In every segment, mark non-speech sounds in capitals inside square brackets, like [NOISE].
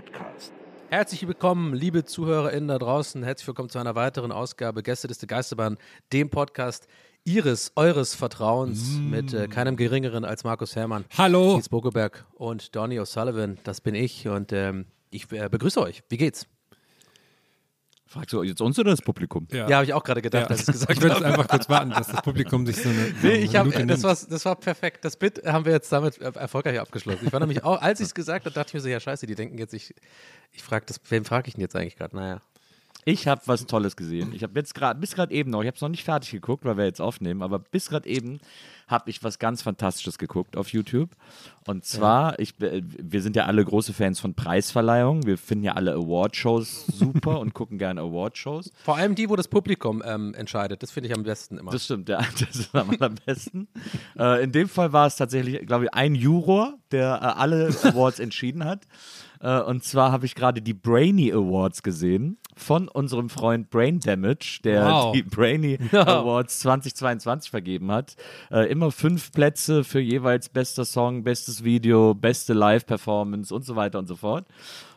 Podcast. Herzlich willkommen, liebe ZuhörerInnen da draußen. Herzlich willkommen zu einer weiteren Ausgabe Gästeliste Geisterbahn, dem Podcast Ihres, eures Vertrauens mit äh, keinem Geringeren als Markus Herrmann, Hallo. Nils Bogelberg und Donny O'Sullivan. Das bin ich und ähm, ich äh, begrüße euch. Wie geht's? Fragst du jetzt uns oder das Publikum? Ja, habe ich auch gerade gedacht, Ja. als ich es gesagt Ich will jetzt habe. einfach kurz warten, dass das Publikum sich so eine. [LAUGHS] Nee, ich hab, Minute das, nimmt. war, das war perfekt. Das Bit haben wir jetzt damit erfolgreich abgeschlossen. Ich war nämlich auch, als ich es gesagt habe, dachte ich mir so, ja scheiße, die denken jetzt, ich, ich frage das, wem frage ich denn jetzt eigentlich gerade? Naja. Ich habe was Tolles gesehen. Ich habe jetzt gerade, bis gerade eben noch, ich habe es noch nicht fertig geguckt, weil wir jetzt aufnehmen, aber bis gerade eben habe ich was ganz Fantastisches geguckt auf YouTube. Und zwar, ich, äh, wir sind ja alle große Fans von Preisverleihungen. Wir finden ja alle Award-Shows super und gucken gerne Award-Shows. [LAUGHS] Vor allem die, wo das Publikum ähm, entscheidet. Das finde ich am besten immer. Das stimmt, ja, [LAUGHS] das ist am allerbesten. äh, in dem Fall war es tatsächlich, glaube ich, ein Juror, der äh, alle [LAUGHS] Awards entschieden hat. Äh, und zwar habe ich gerade die Brainy Awards gesehen von unserem Freund Brain Damage, der Wow. die Brainy [LAUGHS] Awards 2022 vergeben hat. Äh, immer fünf Plätze für jeweils bester Song, bestes Video, beste Live-Performance und so weiter und so fort.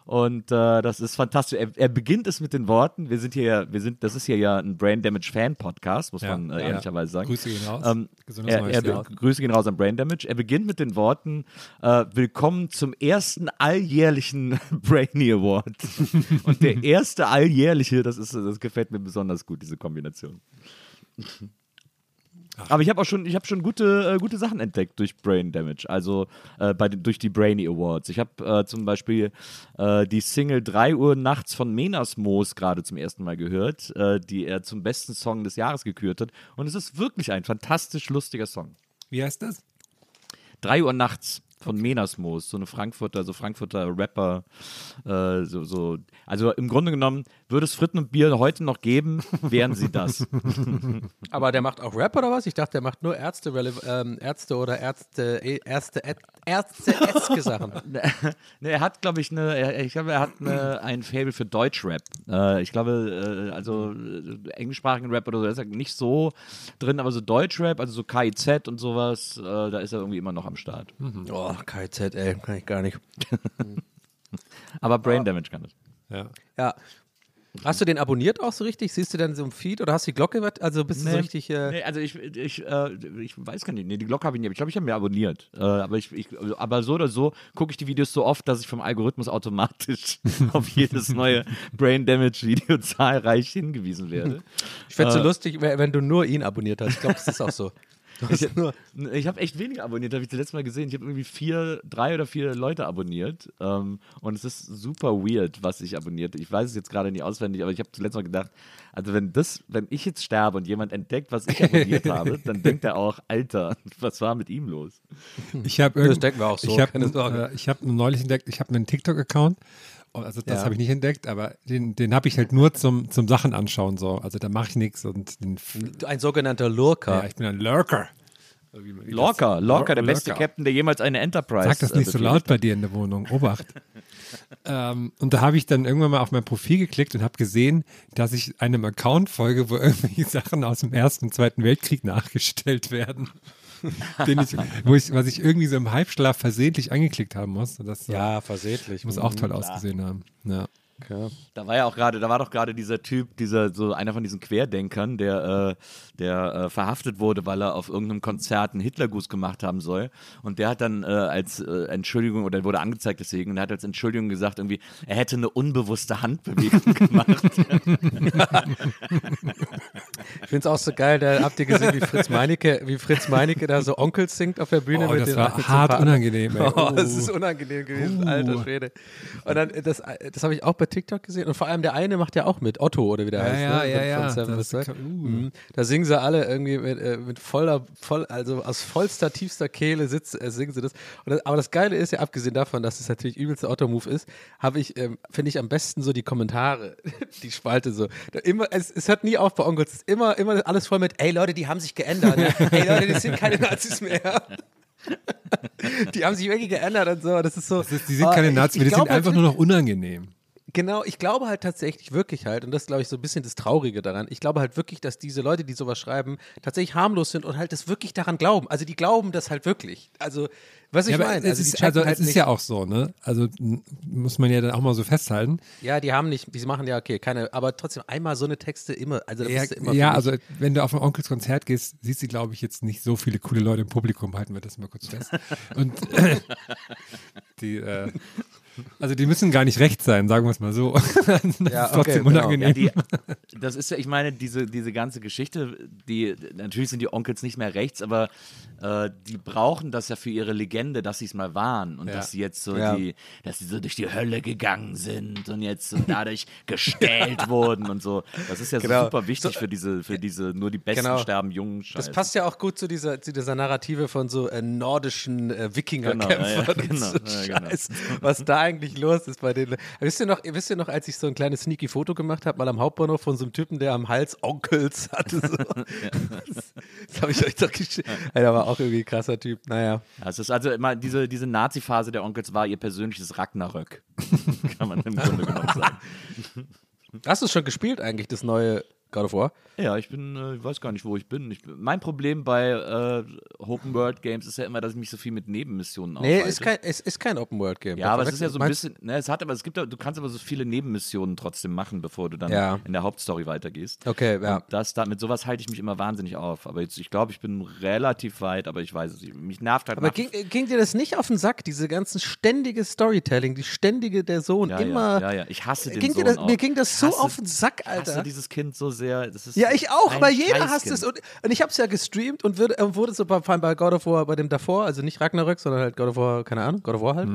Und äh, das ist fantastisch. Er, er beginnt es mit den Worten. Wir sind hier, ja- wir sind, das ist hier ja ein Brain Damage Fan Podcast, muss Ja, man äh, ja. ehrlicherweise sagen. Grüße gehen raus. Ähm, er, er, Jahr. Grüße gehen raus an Brain Damage. Er beginnt mit den Worten: äh, Willkommen zum ersten alljährlichen [LAUGHS] Brainy Award. [LAUGHS] Und der erste alljährliche, das ist, das gefällt mir besonders gut, diese Kombination. Aber ich habe auch schon, ich habe schon gute, äh, gute Sachen entdeckt durch Brain Damage, also äh, bei durch die Brainy Awards. Ich habe äh, zum Beispiel äh, die Single 3 Uhr nachts von Menas Moos gerade zum ersten Mal gehört, äh, die er zum besten Song des Jahres gekürt hat. Und es ist wirklich ein fantastisch lustiger Song. Wie heißt das? 3 Uhr nachts von Menasmoos, so eine Frankfurter, so Frankfurter Rapper, äh, so, so, also im Grunde genommen, würde es Fritten und Bier heute noch geben, wären sie das. [LAUGHS] Aber der macht auch Rap oder was? Ich dachte, der macht nur Ärzte, ähm, Ärzte oder Ärzte, äh, Ärzte, Ärzte, Ärzte Sachen. [LAUGHS] ne, er hat, glaube ich, eine, er, ich glaube, er hat eine, ein Fable für Deutschrap. Äh, ich glaube, äh, also äh, englischsprachigen Rap oder so, ist er nicht so drin, aber so Deutschrap, also so KIZ und sowas, äh, da ist er irgendwie immer noch am Start. Oh, KZ, ey, kann ich gar nicht. [LAUGHS] Aber Brain Damage kann das. Ja. Ja. Hast du den abonniert auch so richtig? Siehst du dann so im Feed oder hast du die Glocke? Also bist du so richtig. Äh, Nee, also ich, ich, äh, ich weiß gar nicht. Nee, die Glocke habe ich nicht. Ich glaube, ich habe mir abonniert. Äh, aber, ich, ich, aber so oder so gucke ich die Videos so oft, dass ich vom Algorithmus automatisch [LAUGHS] auf jedes neue Brain Damage Video zahlreich hingewiesen werde. Ich fände es so Äh, lustig, wenn wenn du nur ihn abonniert hast. Ich glaube, das ist auch so. Nur, Ich habe echt weniger abonniert, habe ich das letzte Mal gesehen. Ich habe irgendwie vier, drei oder vier Leute abonniert. Ähm, und es ist super weird, was ich abonniert. Ich weiß es jetzt gerade nicht auswendig, aber ich habe zuletzt mal gedacht, also wenn das, wenn ich jetzt sterbe und jemand entdeckt, was ich abonniert [LAUGHS] habe, dann denkt er auch, Alter, was war mit ihm los? Ich habe Das denken wir auch so, Ich habe äh, ich hab neulich entdeckt, ich habe einen TikTok-Account. Also das Ja. habe ich nicht entdeckt, aber den, den habe ich halt nur zum, zum Sachen anschauen so. Also da mache ich nichts und den, ein sogenannter Lurker. ja, ich bin ein Lurker. Lorca, Lorca, der Lorca. beste Captain, der jemals eine Enterprise Sag das äh, nicht so laut bei dir in der Wohnung. Obacht. [LAUGHS] ähm, und da habe ich dann irgendwann mal auf mein Profil geklickt und habe gesehen, dass ich einem Account folge, wo [LAUGHS] irgendwelche Sachen aus dem Ersten und Zweiten Weltkrieg nachgestellt werden. [LAUGHS] den ich, wo ich, was ich irgendwie so im Halbschlaf versehentlich angeklickt haben muss. Das Ja, versehentlich. muss auch toll ausgesehen haben. Ja. Ja. Da war ja auch gerade, da war doch gerade dieser Typ, dieser so einer von diesen Querdenkern, der, äh, der äh, verhaftet wurde, weil er auf irgendeinem Konzert einen Hitlergruß gemacht haben soll. Und der hat dann äh, als äh, Entschuldigung oder wurde angezeigt deswegen, und er hat als Entschuldigung gesagt irgendwie, er hätte eine unbewusste Handbewegung [LAUGHS] gemacht. Ich finde es auch so geil, da habt ihr gesehen, wie Fritz Meinecke, wie Fritz Meinecke da so Onkels singt auf der Bühne. Oh, mit das war hart unangenehm, ey. [LAUGHS] Oh, das Oh. ist unangenehm gewesen, Uh. alter Schwede. Und dann, das, das habe ich auch bei TikTok gesehen. Und vor allem der eine macht ja auch mit, Otto oder wie der Ja, heißt. ja, ne? ja, ja. Seven Das- Side. uh. Mhm. Da singen sie alle irgendwie mit, äh, mit voller, voll, also aus vollster, tiefster Kehle sitz, äh, singen sie das. Das. Aber das Geile ist ja, abgesehen davon, dass es natürlich übelster Otto-Move ist, habe ich, ähm, finde ich am besten so die Kommentare, [LAUGHS] die Spalte so. Da immer, es, es hört nie auf bei Onkels. Es ist immer, immer alles voll mit, ey Leute, die haben sich geändert. [LAUGHS] Ey Leute, die sind keine Nazis mehr. [LAUGHS] Die haben sich wirklich geändert und so. Das ist so. Das ist, die sind oh, keine ich- Nazis, die sind einfach nur noch unangenehm. Genau, ich glaube halt tatsächlich wirklich halt, und das ist, glaube ich, so ein bisschen das Traurige daran, ich glaube halt wirklich, dass diese Leute, die sowas schreiben, tatsächlich harmlos sind und halt das wirklich daran glauben. Also die glauben das halt wirklich. Also, was ich Ja, meine, es also ist, also halt es ist ja auch so, ne? Also muss man ja dann auch mal so festhalten. ja, die haben nicht, die machen ja, okay, keine, aber trotzdem einmal so eine Texte immer, also Ja, immer ja also wenn du auf ein Onkels Konzert gehst, siehst du, glaube ich, jetzt nicht so viele coole Leute im Publikum. Halten wir das mal kurz fest. [LAUGHS] Und [LAUGHS] die, äh, also die müssen gar nicht recht sein, sagen wir es mal so. [LAUGHS] das Ja, ist trotzdem okay, genau. unangenehm. Ja, die, das ist ja, ich meine, diese, diese ganze Geschichte, die, natürlich sind die Onkels nicht mehr rechts, aber äh, die brauchen das ja für ihre Legende, dass sie es mal waren und Ja. dass sie jetzt so die, dass sie so durch die Hölle gegangen sind und jetzt so dadurch [LAUGHS] gestellt wurden und so. Das ist ja so Genau. super wichtig So, für diese, für diese nur die Besten genau. sterben jungen Scheiß. Das passt ja auch gut zu dieser, zu dieser Narrative von so äh, nordischen äh, Genau, Wikingerkämpfern und genau, so genau. Scheiß, was da eigentlich los ist bei denen. Wisst ihr noch, wisst ihr noch, als ich so ein kleines sneaky Foto gemacht habe, mal am Hauptbahnhof von so einem Typen, der am Hals Onkels hatte. So. [LAUGHS] [LAUGHS] Das, das habe ich euch doch geschickt. Der war auch irgendwie ein krasser Typ. Naja. Ja, es ist also immer diese, diese Nazi-Phase der Onkels war ihr persönliches Ragnarök. [LAUGHS] Kann man im Grunde genommen sagen. Hast du es schon gespielt eigentlich, das neue Of War? Ja, ich bin, äh, ich weiß gar nicht, wo ich bin. Ich, mein Problem bei äh, Open World Games ist ja immer, dass ich mich so viel mit Nebenmissionen Nee, aufhalte. ist kein, es ist kein Open-World-Game. ja, aber es ist ja so ein bisschen, ne, es hat aber, es gibt, du kannst aber so viele Nebenmissionen trotzdem machen, bevor du dann Ja. in der Hauptstory weitergehst. Okay, ja. Und das, da, mit sowas halte ich mich immer wahnsinnig auf. Aber jetzt, ich glaube, ich bin relativ weit, aber ich weiß es nicht. Mich nervt halt Aber ging, ging dir das nicht auf den Sack, diese ganzen ständige Storytelling, die ständige der Sohn, ja, immer. ja, ja, ja, ich hasse den ging Sohn das. Mir ging das so hasse- auf den Sack, Ich hasse Alter. dieses Kind so sehr. Ist Ja, ich auch, aber jeder hasst es. Und, und ich habe es ja gestreamt und wurde, äh, wurde so bei, vor allem bei God of War, bei dem davor, also nicht Ragnarök, sondern halt God of War, keine Ahnung, God of War halt,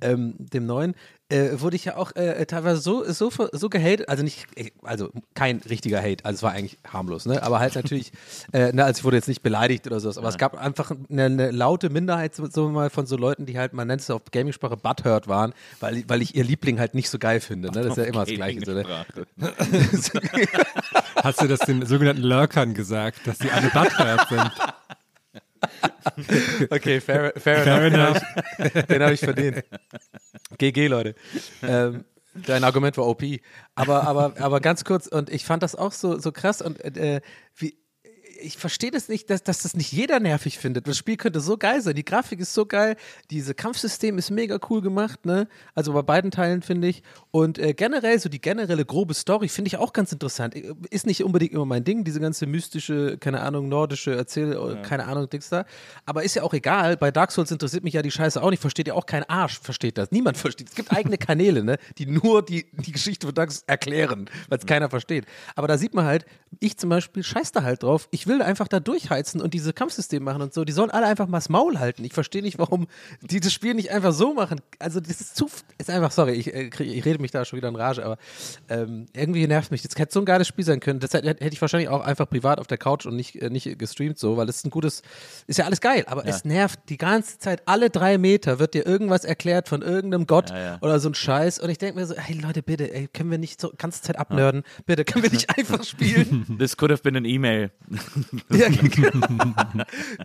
ähm, dem neuen, äh, wurde ich ja auch äh, teilweise so, so, so gehatet, also nicht, äh, also kein richtiger Hate, also es war eigentlich harmlos, ne? aber halt natürlich, [LAUGHS] äh, ne, also ich wurde jetzt nicht beleidigt oder sowas, aber es gab einfach eine, eine laute Minderheit so mal von so Leuten, die halt, man nennt es auf Gaming-Sprache Butthurt waren, weil, weil ich ihr Liebling halt nicht so geil finde, ne? das ist ja immer das Gleiche. So, ne? [LAUGHS] [LAUGHS] Hast du das den sogenannten Lurkern gesagt, dass die alle Butthurt sind? Okay, fair, fair, Fair enough. enough. Den habe ich verdient. GG, Leute. Ähm, dein Argument war OP. Aber, aber, aber ganz kurz, und ich fand das auch so, so krass und äh, wie. Ich verstehe das nicht, dass, dass das nicht jeder nervig findet. Das Spiel könnte so geil sein. Die Grafik ist so geil. Diese Kampfsystem ist mega cool gemacht, ne? Also bei beiden Teilen finde ich. Und äh, generell, so die generelle grobe Story finde ich auch ganz interessant. Ist nicht unbedingt immer mein Ding, diese ganze mystische, keine Ahnung, nordische Erzähl, keine Ahnung, Dings da. Aber ist ja auch egal. Bei Dark Souls interessiert mich ja die Scheiße auch nicht. Versteht ja auch kein Arsch, versteht das. Niemand [LAUGHS] versteht. Es gibt eigene Kanäle, ne? Die nur die, die Geschichte von Dark Souls erklären, weil es keiner versteht. Aber da sieht man halt, ich zum Beispiel scheiß da halt drauf. Ich will einfach da durchheizen und diese Kampfsysteme machen und so. Die sollen alle einfach mal das Maul halten. Ich verstehe nicht, warum die das Spiel nicht einfach so machen. Also das ist zu, ist einfach, sorry, ich, äh, ich rede mich da schon wieder in Rage, aber ähm, irgendwie nervt mich. Das hätte so ein geiles Spiel sein können. Das hätte, ich wahrscheinlich auch einfach privat auf der Couch und nicht, äh, nicht gestreamt so, weil ist ein gutes, ist ja alles geil, aber es nervt die ganze Zeit. Alle drei Meter wird dir irgendwas erklärt von irgendeinem Gott ja. oder so ein Scheiß und ich denke mir so, hey Leute, bitte, ey, können wir nicht so ganze Zeit abnörden? Bitte, können wir nicht [LAUGHS] einfach spielen? This could have been an email. Ja, [LAUGHS] genau.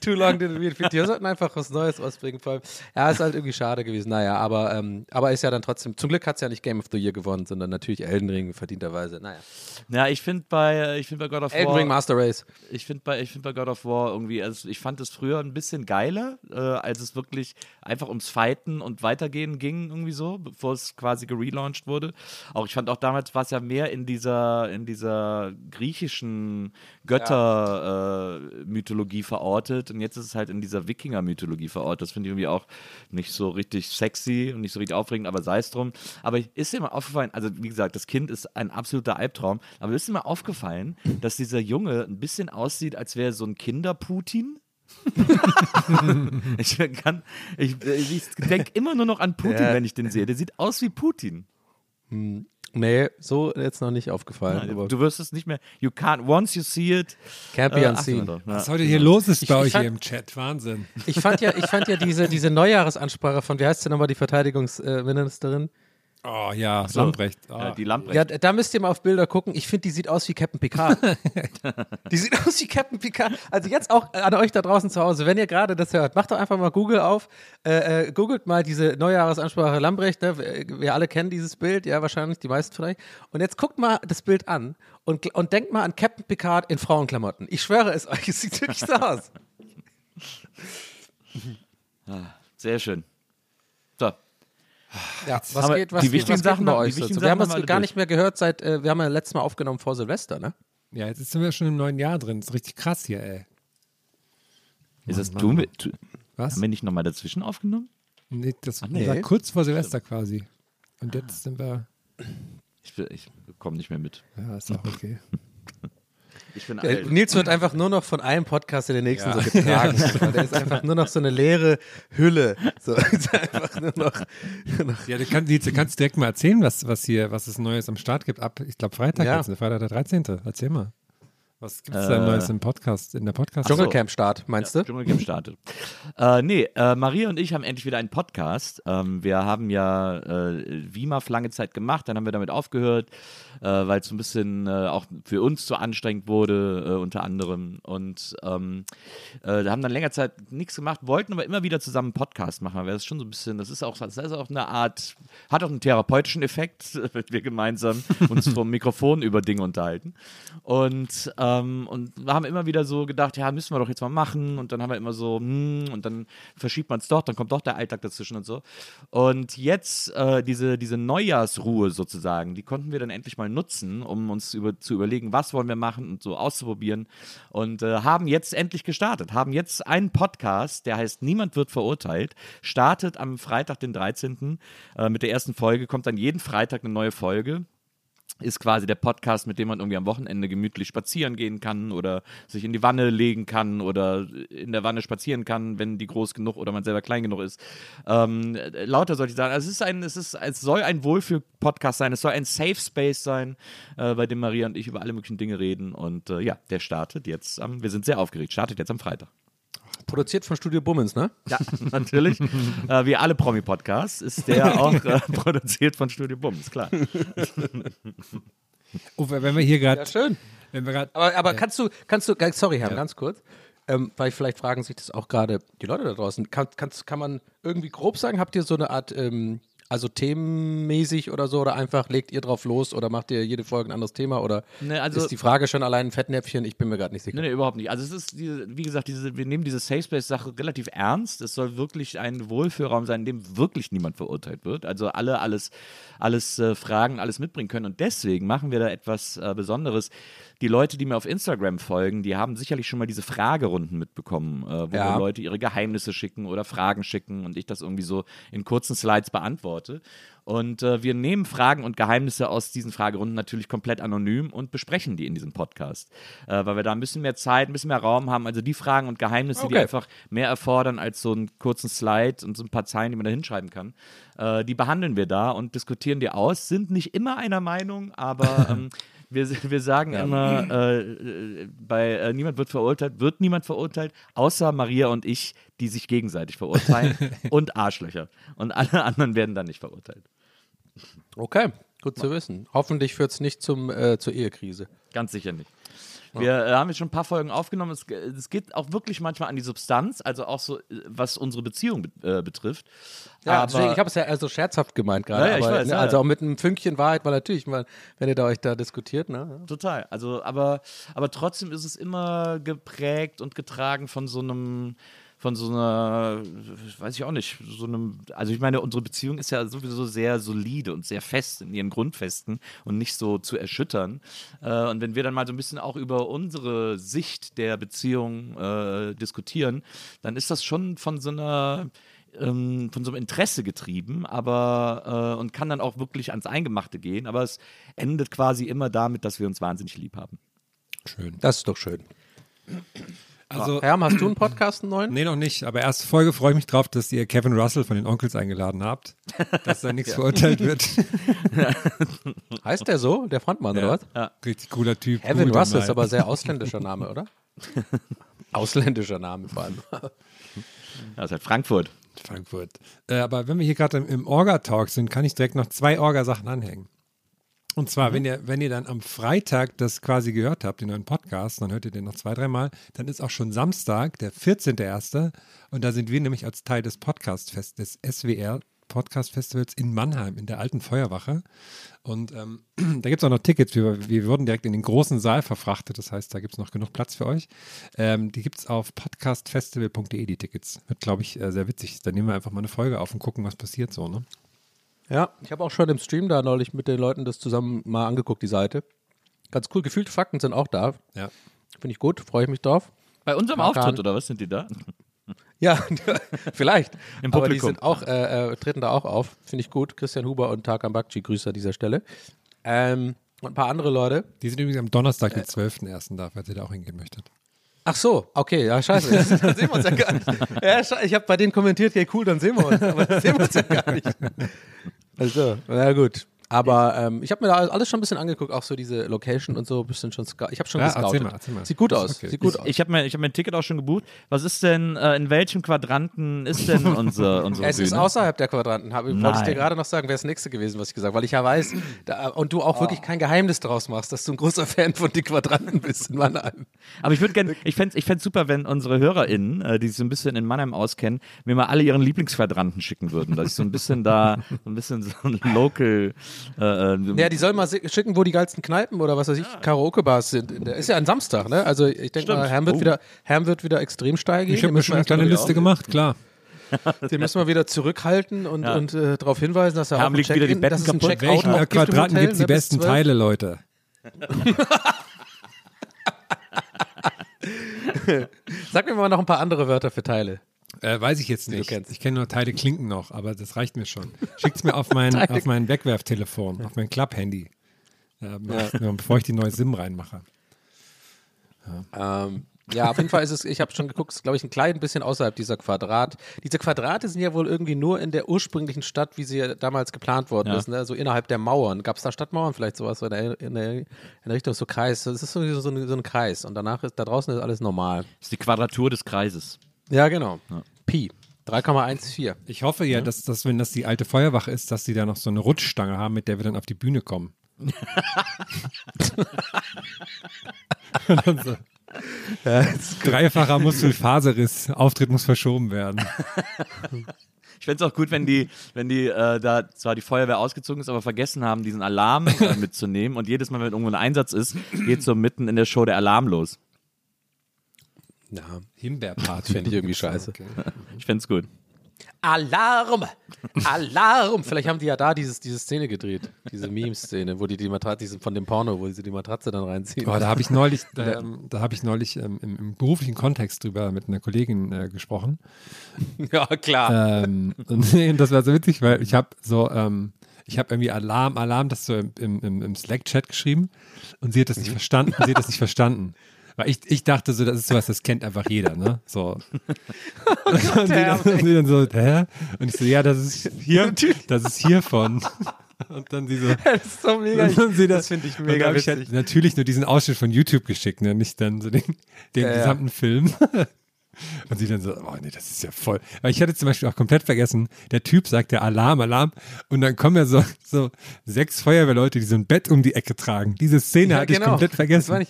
Too long didn't read. Die sollten einfach was Neues ausbringen. Vor allem. Ja, ist halt irgendwie schade gewesen. Naja, aber, ähm, aber ist ja dann trotzdem, zum Glück hat es ja nicht Game of the Year gewonnen, sondern natürlich Elden Ring verdienterweise. Naja. Ja, ich finde bei, ich find bei God of Elden War. Ring Master Race. Ich finde bei, ich find bei God of War irgendwie, also ich fand es früher ein bisschen geiler, äh, als es wirklich einfach ums Fighten und Weitergehen ging, irgendwie so, bevor es quasi gelauncht wurde. Auch ich fand auch damals war es ja mehr in dieser, in dieser griechischen Götter-Mythologie verortet und jetzt ist es halt in dieser Wikinger-Mythologie verortet. Das finde ich irgendwie auch nicht so richtig sexy und nicht so richtig aufregend, aber sei es drum. Aber ist dir mal aufgefallen, also wie gesagt, das Kind ist ein absoluter Albtraum, aber ist dir mal aufgefallen, dass dieser Junge ein bisschen aussieht, als wäre so ein Kinder-Putin? [LAUGHS] ich kann, ich, ich denke immer nur noch an Putin, Ja. wenn ich den sehe. Der sieht aus wie Putin. Nee, so jetzt noch nicht aufgefallen. aber Du wirst es nicht mehr. You can't, once you see it. can't be äh, unseen. Ja. Was heute hier los ist bei ich euch fand- hier im Chat. Wahnsinn. Ich fand ja, ich fand ja diese, diese Neujahresansprache von, wie heißt sie nochmal, die Verteidigungsministerin? Oh ja, Lambrecht. Oh. Äh, die Lamprecht. Ja, da müsst ihr mal auf Bilder gucken. Ich finde, die sieht aus wie Captain Picard. [LAUGHS] die sieht aus wie Captain Picard. Also jetzt auch an euch da draußen zu Hause, wenn ihr gerade das hört, macht doch einfach mal Google auf, äh, äh, googelt mal diese Neujahresansprache Lambrecht. Ne? Wir, wir alle kennen dieses Bild, ja wahrscheinlich, die meisten vielleicht. Und jetzt guckt mal das Bild an und, und denkt mal an Captain Picard in Frauenklamotten. Ich schwöre es euch, es sieht wirklich so aus. [LAUGHS] Sehr schön. Ja, was geht, was, die geht- wichtigen was geht Sachen bei noch- die euch? so? Wir haben Sachen uns haben wir gar alle nicht mehr gehört seit, äh, wir haben ja letztes Mal aufgenommen vor Silvester, ne? Ja, jetzt sind wir schon im neuen Jahr drin. Das ist richtig krass hier, ey. Ist das du mit. tu- Was? Haben wir nicht nochmal dazwischen aufgenommen? Nee, das nee. war kurz vor Silvester quasi. Und jetzt sind wir. Ich, ich komme nicht mehr mit. Ja, ist auch okay. [LAUGHS] Ich bin alt. Nils wird einfach nur noch von einem Podcast in den nächsten so getragen. [LAUGHS] weil Der ist einfach nur noch so eine leere Hülle. So, [LAUGHS] ist einfach nur noch, nur noch Ja, du kannst, Nils, du kannst direkt mal erzählen, was, was hier, was es Neues am Start gibt. Ab, ich glaube, Freitag Ja. jetzt? Freitag der 13. Erzähl mal. Was gibt es Äh, Neues im Podcast, in der podcast Dschungelcamp-Start, meinst du? Dschungelcamp startet. [LAUGHS] Äh, nee, äh, Maria und ich haben endlich wieder einen Podcast. Ähm, wir haben ja äh, WIMAF lange Zeit gemacht, dann haben wir damit aufgehört, äh, weil es so ein bisschen äh, auch für uns zu anstrengend wurde, äh, unter anderem. Und ähm, äh, haben dann länger Zeit nichts gemacht, wollten aber immer wieder zusammen einen Podcast machen. weil Das ist schon so ein bisschen, das ist auch, das ist auch eine Art, hat auch einen therapeutischen Effekt, [LAUGHS] wenn wir gemeinsam uns [LAUGHS] vom Mikrofon über Dinge unterhalten. Und, ähm, und haben immer wieder so gedacht, ja, müssen wir doch jetzt mal machen. Und dann haben wir immer so, hm, und dann verschiebt man es doch, dann kommt doch der Alltag dazwischen und so. Und jetzt äh, diese, diese Neujahrsruhe sozusagen, die konnten wir dann endlich mal nutzen, um uns über, zu überlegen, was wollen wir machen und so auszuprobieren. Und äh, haben jetzt endlich gestartet, haben jetzt einen Podcast, der heißt Niemand wird verurteilt, startet am Freitag, den 13. Äh, mit der ersten Folge, kommt dann jeden Freitag eine neue Folge ist quasi der Podcast, mit dem man irgendwie am Wochenende gemütlich spazieren gehen kann oder sich in die Wanne legen kann oder in der Wanne spazieren kann, wenn die groß genug oder man selber klein genug ist. Ähm, äh, lauter solche Sachen. Also es ist ein, es ist, es soll ein Wohlfühl-Podcast sein, es soll ein Safe Space sein, äh, bei dem Maria und ich über alle möglichen Dinge reden. Und äh, ja, der startet jetzt am, wir sind sehr aufgeregt, startet jetzt am Freitag. Produziert von Studio Bummens, ne? Ja, [LAUGHS] natürlich. äh, wie alle Promi-Podcasts ist der [LAUGHS] auch äh, produziert von Studio Bums, klar. [LAUGHS] Oh, wenn wir hier gerade. Ja, schön. Wenn wir gerade. Aber, aber kannst du, kannst du, sorry, Herr, ganz kurz, ähm, weil vielleicht fragen sich das auch gerade die Leute da draußen. Kann, kannst, kann man irgendwie grob sagen, habt ihr so eine Art, ähm, also themenmäßig oder so, oder einfach legt ihr drauf los oder macht ihr jede Folge ein anderes Thema oder Ne, also- ist die Frage schon allein ein Fettnäpfchen? Ich bin mir gerade nicht sicher. Nee, nee, überhaupt nicht. Also es ist, diese, wie gesagt, diese, wir nehmen diese Safe Space-Sache relativ ernst. Es soll wirklich ein Wohlfühlraum sein, in dem wirklich niemand verurteilt wird. Also alle alles, alles äh, fragen, alles mitbringen können. Und deswegen machen wir da etwas äh, Besonderes. Die Leute, die mir auf Instagram folgen, die haben sicherlich schon mal diese Fragerunden mitbekommen, äh, wo Ja. Leute ihre Geheimnisse schicken oder Fragen schicken und ich das irgendwie so in kurzen Slides beantworte. Und äh, wir nehmen Fragen und Geheimnisse aus diesen Fragerunden natürlich komplett anonym und besprechen die in diesem Podcast, äh, weil wir da ein bisschen mehr Zeit, ein bisschen mehr Raum haben. Also die Fragen und Geheimnisse, die Okay. einfach mehr erfordern als so einen kurzen Slide und so ein paar Zeilen, die man da hinschreiben kann, äh, die behandeln wir da und diskutieren die aus. Sind nicht immer einer Meinung, aber [LAUGHS] ähm, wir, wir sagen immer, äh, äh, bei äh, Niemand wird verurteilt, wird niemand verurteilt, außer Maria und ich, die sich gegenseitig verurteilen [LAUGHS] und Arschlöcher. Und alle anderen werden dann nicht verurteilt. Okay, gut zu wissen. Hoffentlich führt es nicht zum, äh, zur Ehekrise. Ganz sicher nicht. Wir äh, haben jetzt schon ein paar Folgen aufgenommen. Es, es geht auch wirklich manchmal an die Substanz, also auch so, äh, was unsere Beziehung be äh, betrifft. Ja, Aber- ich habe es ja also scherzhaft gemeint gerade. Ja, aber, weiß, ne, ja, also auch mit einem Fünkchen Wahrheit, weil natürlich, mal, wenn ihr da euch da diskutiert, ne? Total. Also, aber, aber trotzdem ist es immer geprägt und getragen von so einem, von so einer, weiß ich auch nicht, so einem, also ich meine, unsere Beziehung ist ja sowieso sehr solide und sehr fest in ihren Grundfesten und nicht so zu erschüttern. Äh, und wenn wir dann mal so ein bisschen auch über unsere Sicht der Beziehung äh, diskutieren, dann ist das schon von so einer ähm, von so einem Interesse getrieben, aber äh, und kann dann auch wirklich ans Eingemachte gehen, aber es endet quasi immer damit, dass wir uns wahnsinnig lieb haben. Schön. Das ist doch schön. Also, Herm, hast du einen Podcast, einen neuen? nee, noch nicht. Aber erste Folge freue ich mich drauf, dass ihr Kevin Russell von den Onkels eingeladen habt. Dass da nichts [LAUGHS] verurteilt wird. [LAUGHS] Heißt der so, der Frontmann, oder was? Richtig cooler Typ. Evan guter Russell ist aber sehr ausländischer Name, oder? [LAUGHS] ausländischer Name vor allem. Ja, das ist halt Frankfurt. Frankfurt. Äh, aber wenn wir hier gerade im, im Orga-Talk sind, kann ich direkt noch zwei Orga-Sachen anhängen. Und zwar, wenn, ihr, wenn ihr dann am Freitag das quasi gehört habt, den neuen Podcast, dann hört ihr den noch zwei, dreimal, dann ist auch schon Samstag, der 14.01. Und da sind wir nämlich als Teil des Podcast-Fest, des SWR Podcast Festivals in Mannheim, in der alten Feuerwache. Und ähm, [CLEARS THROAT] da gibt es auch noch Tickets. Wir, wir wurden direkt in den großen Saal verfrachtet. Das heißt, da gibt es noch genug Platz für euch. Ähm, die gibt es auf podcastfestival.de, die Tickets. Wird, glaube ich, äh, sehr witzig. Da nehmen wir einfach mal eine Folge auf und gucken, was passiert so. Ne? Ja, ich habe auch schon im Stream da neulich mit den Leuten das zusammen mal angeguckt, die Seite. Ganz cool, gefühlte Fakten sind auch da. Ja. Finde ich gut, freue ich mich drauf. Bei unserem Hakan. Auftritt, oder was sind die da? [LAUGHS] Ja, [LAUGHS] vielleicht. Im Aber die Publikum. sind auch, äh, äh, treten da auch auf. Finde ich gut. Christian Huber und Tarkan Bakci, Grüße an dieser Stelle. Ähm, und ein paar andere Leute. Die sind übrigens am Donnerstag, den 12.01. da, falls ihr da auch hingehen möchtet. Ach so, okay, ja, scheiße. [LAUGHS] dann sehen wir uns ja gar nicht. Ja, ich habe bei denen kommentiert, ja cool, dann sehen wir uns. Aber dann sehen wir uns ja gar nicht. Also, na gut. Aber ähm, ich habe mir da alles schon ein bisschen angeguckt, auch so diese Location und so, ein bisschen schon. Ich habe schon Ja, gescoutet. erzähl mal, erzähl mal. Sieht gut aus. okay. Sieht gut aus. Ich habe mir, ich hab mir ein Ticket auch schon gebucht. Was ist denn, äh, in welchem Quadranten ist denn [LAUGHS] unser, unsere Es Bühne? ist außerhalb der Quadranten. Hab, wollte ich dir gerade noch sagen, wäre das nächste gewesen, was ich gesagt habe. Weil ich ja weiß, da, und du auch wirklich kein Geheimnis draus machst, dass du ein großer Fan von den Quadranten bist in Mannheim. Aber ich würde gerne, ich fände es ich fänd's super, wenn unsere HörerInnen, äh, die sich so ein bisschen in Mannheim auskennen, mir mal alle ihren Lieblingsquadranten schicken würden. Dass ich so ein bisschen da, so ein bisschen so ein Local. Äh, äh, Ja, die sollen mal schicken, wo die geilsten Kneipen oder was weiß ich, Karaoke-Bars sind. Ist ja ein Samstag, ne? Also ich denke mal, Herm wird, Oh. wieder, Herm wird wieder extrem steil gehen. Ich habe mir schon eine kleine Liste gemacht, klar. [LAUGHS] Den müssen wir wieder zurückhalten und, Ja. und äh, darauf hinweisen, dass er Herm auch liegt wieder die Betten kaputt. Check-out Welchen auch äh, gibt es die ne, besten 12. Teile, Leute? [LAUGHS] Sag mir mal noch ein paar andere Wörter für Teile. Äh, weiß ich jetzt du nicht. kennst. Ich kenne nur Teile Klinken noch, aber das reicht mir schon. Schickt's mir auf [LAUGHS] mein, auf mein Wegwerftelefon, auf mein Klapp-Handy. Ja, ja. Bevor ich die neue SIM reinmache. Ähm, ja, auf jeden Fall ist es, ich habe schon geguckt, ist glaube ich ein klein bisschen außerhalb dieser Quadrat. Diese Quadrate sind ja wohl irgendwie nur in der ursprünglichen Stadt, wie sie ja damals geplant worden Ja. ist, ne? so innerhalb der Mauern. Gab es da Stadtmauern vielleicht sowas so in der, in der, in der Richtung so Kreis? Das ist so, so, ein, so ein Kreis und danach ist da draußen ist alles normal. Das ist die Quadratur des Kreises. Ja, genau. Pi. 3,14. Ich hoffe ja, dass, dass, wenn das die alte Feuerwache ist, dass die da noch so eine Rutschstange haben, mit der wir dann auf die Bühne kommen. Und dann so. Dreifacher Muskelfaserriss, Auftritt muss verschoben werden. Ich fände es auch gut, wenn die, wenn die äh, da zwar die Feuerwehr ausgezogen ist, aber vergessen haben, diesen Alarm äh, mitzunehmen. Und jedes Mal, wenn irgendwo ein Einsatz ist, geht so mitten in der Show der Alarm los. Ja, Himbeerparty. finde [LAUGHS] ich irgendwie scheiße. Okay. Ich fände es gut. Alarm! Alarm! Vielleicht haben die ja da dieses, diese Szene gedreht. Diese Meme-Szene, wo die die Matratze, diese von dem Porno, wo sie die Matratze dann reinziehen. Oh, da habe ich neulich, ähm, da habe ich neulich ähm, im, im beruflichen Kontext drüber mit einer Kollegin äh, gesprochen. [LAUGHS] ja, klar. ähm, [LAUGHS] und das war so witzig, weil ich habe so, ähm, ich habe irgendwie Alarm, Alarm, das so im, im, im- im Slack-Chat geschrieben und sie hat das nicht verstanden, sie hat das nicht verstanden. Weil ich, ich dachte so, das ist sowas, das kennt einfach jeder, ne? So. [LAUGHS] und, sie dann, und sie dann so, hä? Und ich so, ja, das ist hier, das ist hiervon. Und dann sie so, [LAUGHS] Das ist so mega. und sie das finde ich und mega hab ich halt natürlich nur diesen Ausschnitt von YouTube geschickt, ne? Nicht dann so den, den Ja, ja. gesamten Film. [LAUGHS] Und sie dann so, oh nee, das ist ja voll. Weil ich hatte zum Beispiel auch komplett vergessen, der Typ sagt ja Alarm, Alarm. Und dann kommen ja so, so sechs Feuerwehrleute, die so ein Bett um die Ecke tragen. Diese Szene hatte ich komplett vergessen. ich.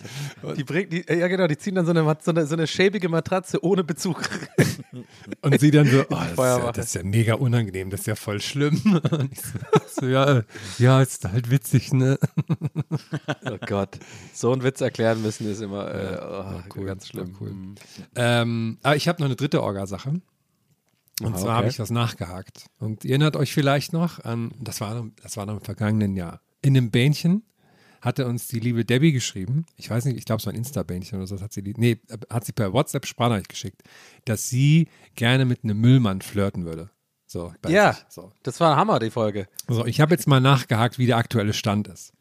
Die bringen, die, ja genau, die ziehen dann so eine, so eine, so eine schäbige Matratze ohne Bezug. Und sie dann so, [LAUGHS] oh, das, ist ja, das ist ja mega unangenehm, das ist ja voll schlimm. [LAUGHS] Und ich so, ja, äh, ja, ist halt witzig, ne? [LAUGHS] oh Gott. So einen Witz erklären müssen ist immer äh, oh, ganz schlimm. Cool. Ähm, aber ich habe noch eine dritte Orgasache. Und Ah, zwar okay. habe ich was nachgehakt. Und ihr erinnert euch vielleicht noch an, das war, noch- das war noch im vergangenen Jahr. In einem Bähnchen hatte uns die liebe Debbie geschrieben, ich weiß nicht, ich glaube es war ein Insta-Bähnchen oder so, hat sie, nee, hat sie per WhatsApp Sprachnachricht geschickt, dass sie gerne mit einem Müllmann flirten würde. So, Ja. So. das war ein Hammer, die Folge. So, ich habe jetzt mal nachgehakt, wie der aktuelle Stand ist.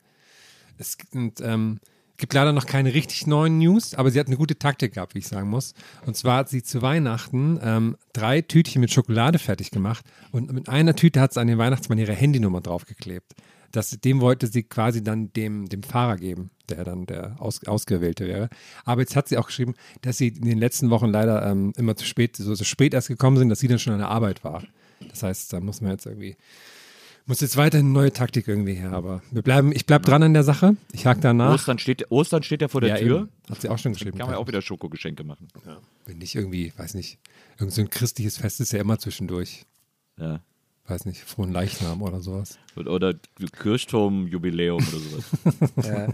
Es gibt, ähm, gibt leider noch keine richtig neuen News, aber sie hat eine gute Taktik gehabt, wie ich sagen muss. Und zwar hat sie zu Weihnachten ähm, drei Tütchen mit Schokolade fertig gemacht und mit einer Tüte hat sie an den Weihnachtsmann ihre Handynummer draufgeklebt. Das, dem wollte sie quasi dann dem, dem Fahrer geben, der dann der Aus, Ausgewählte wäre. Aber jetzt hat sie auch geschrieben, dass sie in den letzten Wochen leider ähm, immer zu spät, so, so spät erst gekommen sind, dass sie dann schon an der Arbeit war. Das heißt, da muss man jetzt irgendwie muss jetzt weiterhin eine neue Taktik irgendwie her, aber wir bleiben, ich bleib dran an der Sache. Ich hake danach. Ostern steht, Ostern steht ja vor der ja, Tür. eben. Hat sie auch schon geschrieben. Kann man ja auch wieder Schokogeschenke machen. Wenn nicht irgendwie, weiß nicht, irgend so ein christliches Fest ist ja immer zwischendurch. Ja. Weiß nicht, frohen Leichnam oder sowas. Oder, oder Kirchturmjubiläum oder sowas. [LAUGHS] Ja.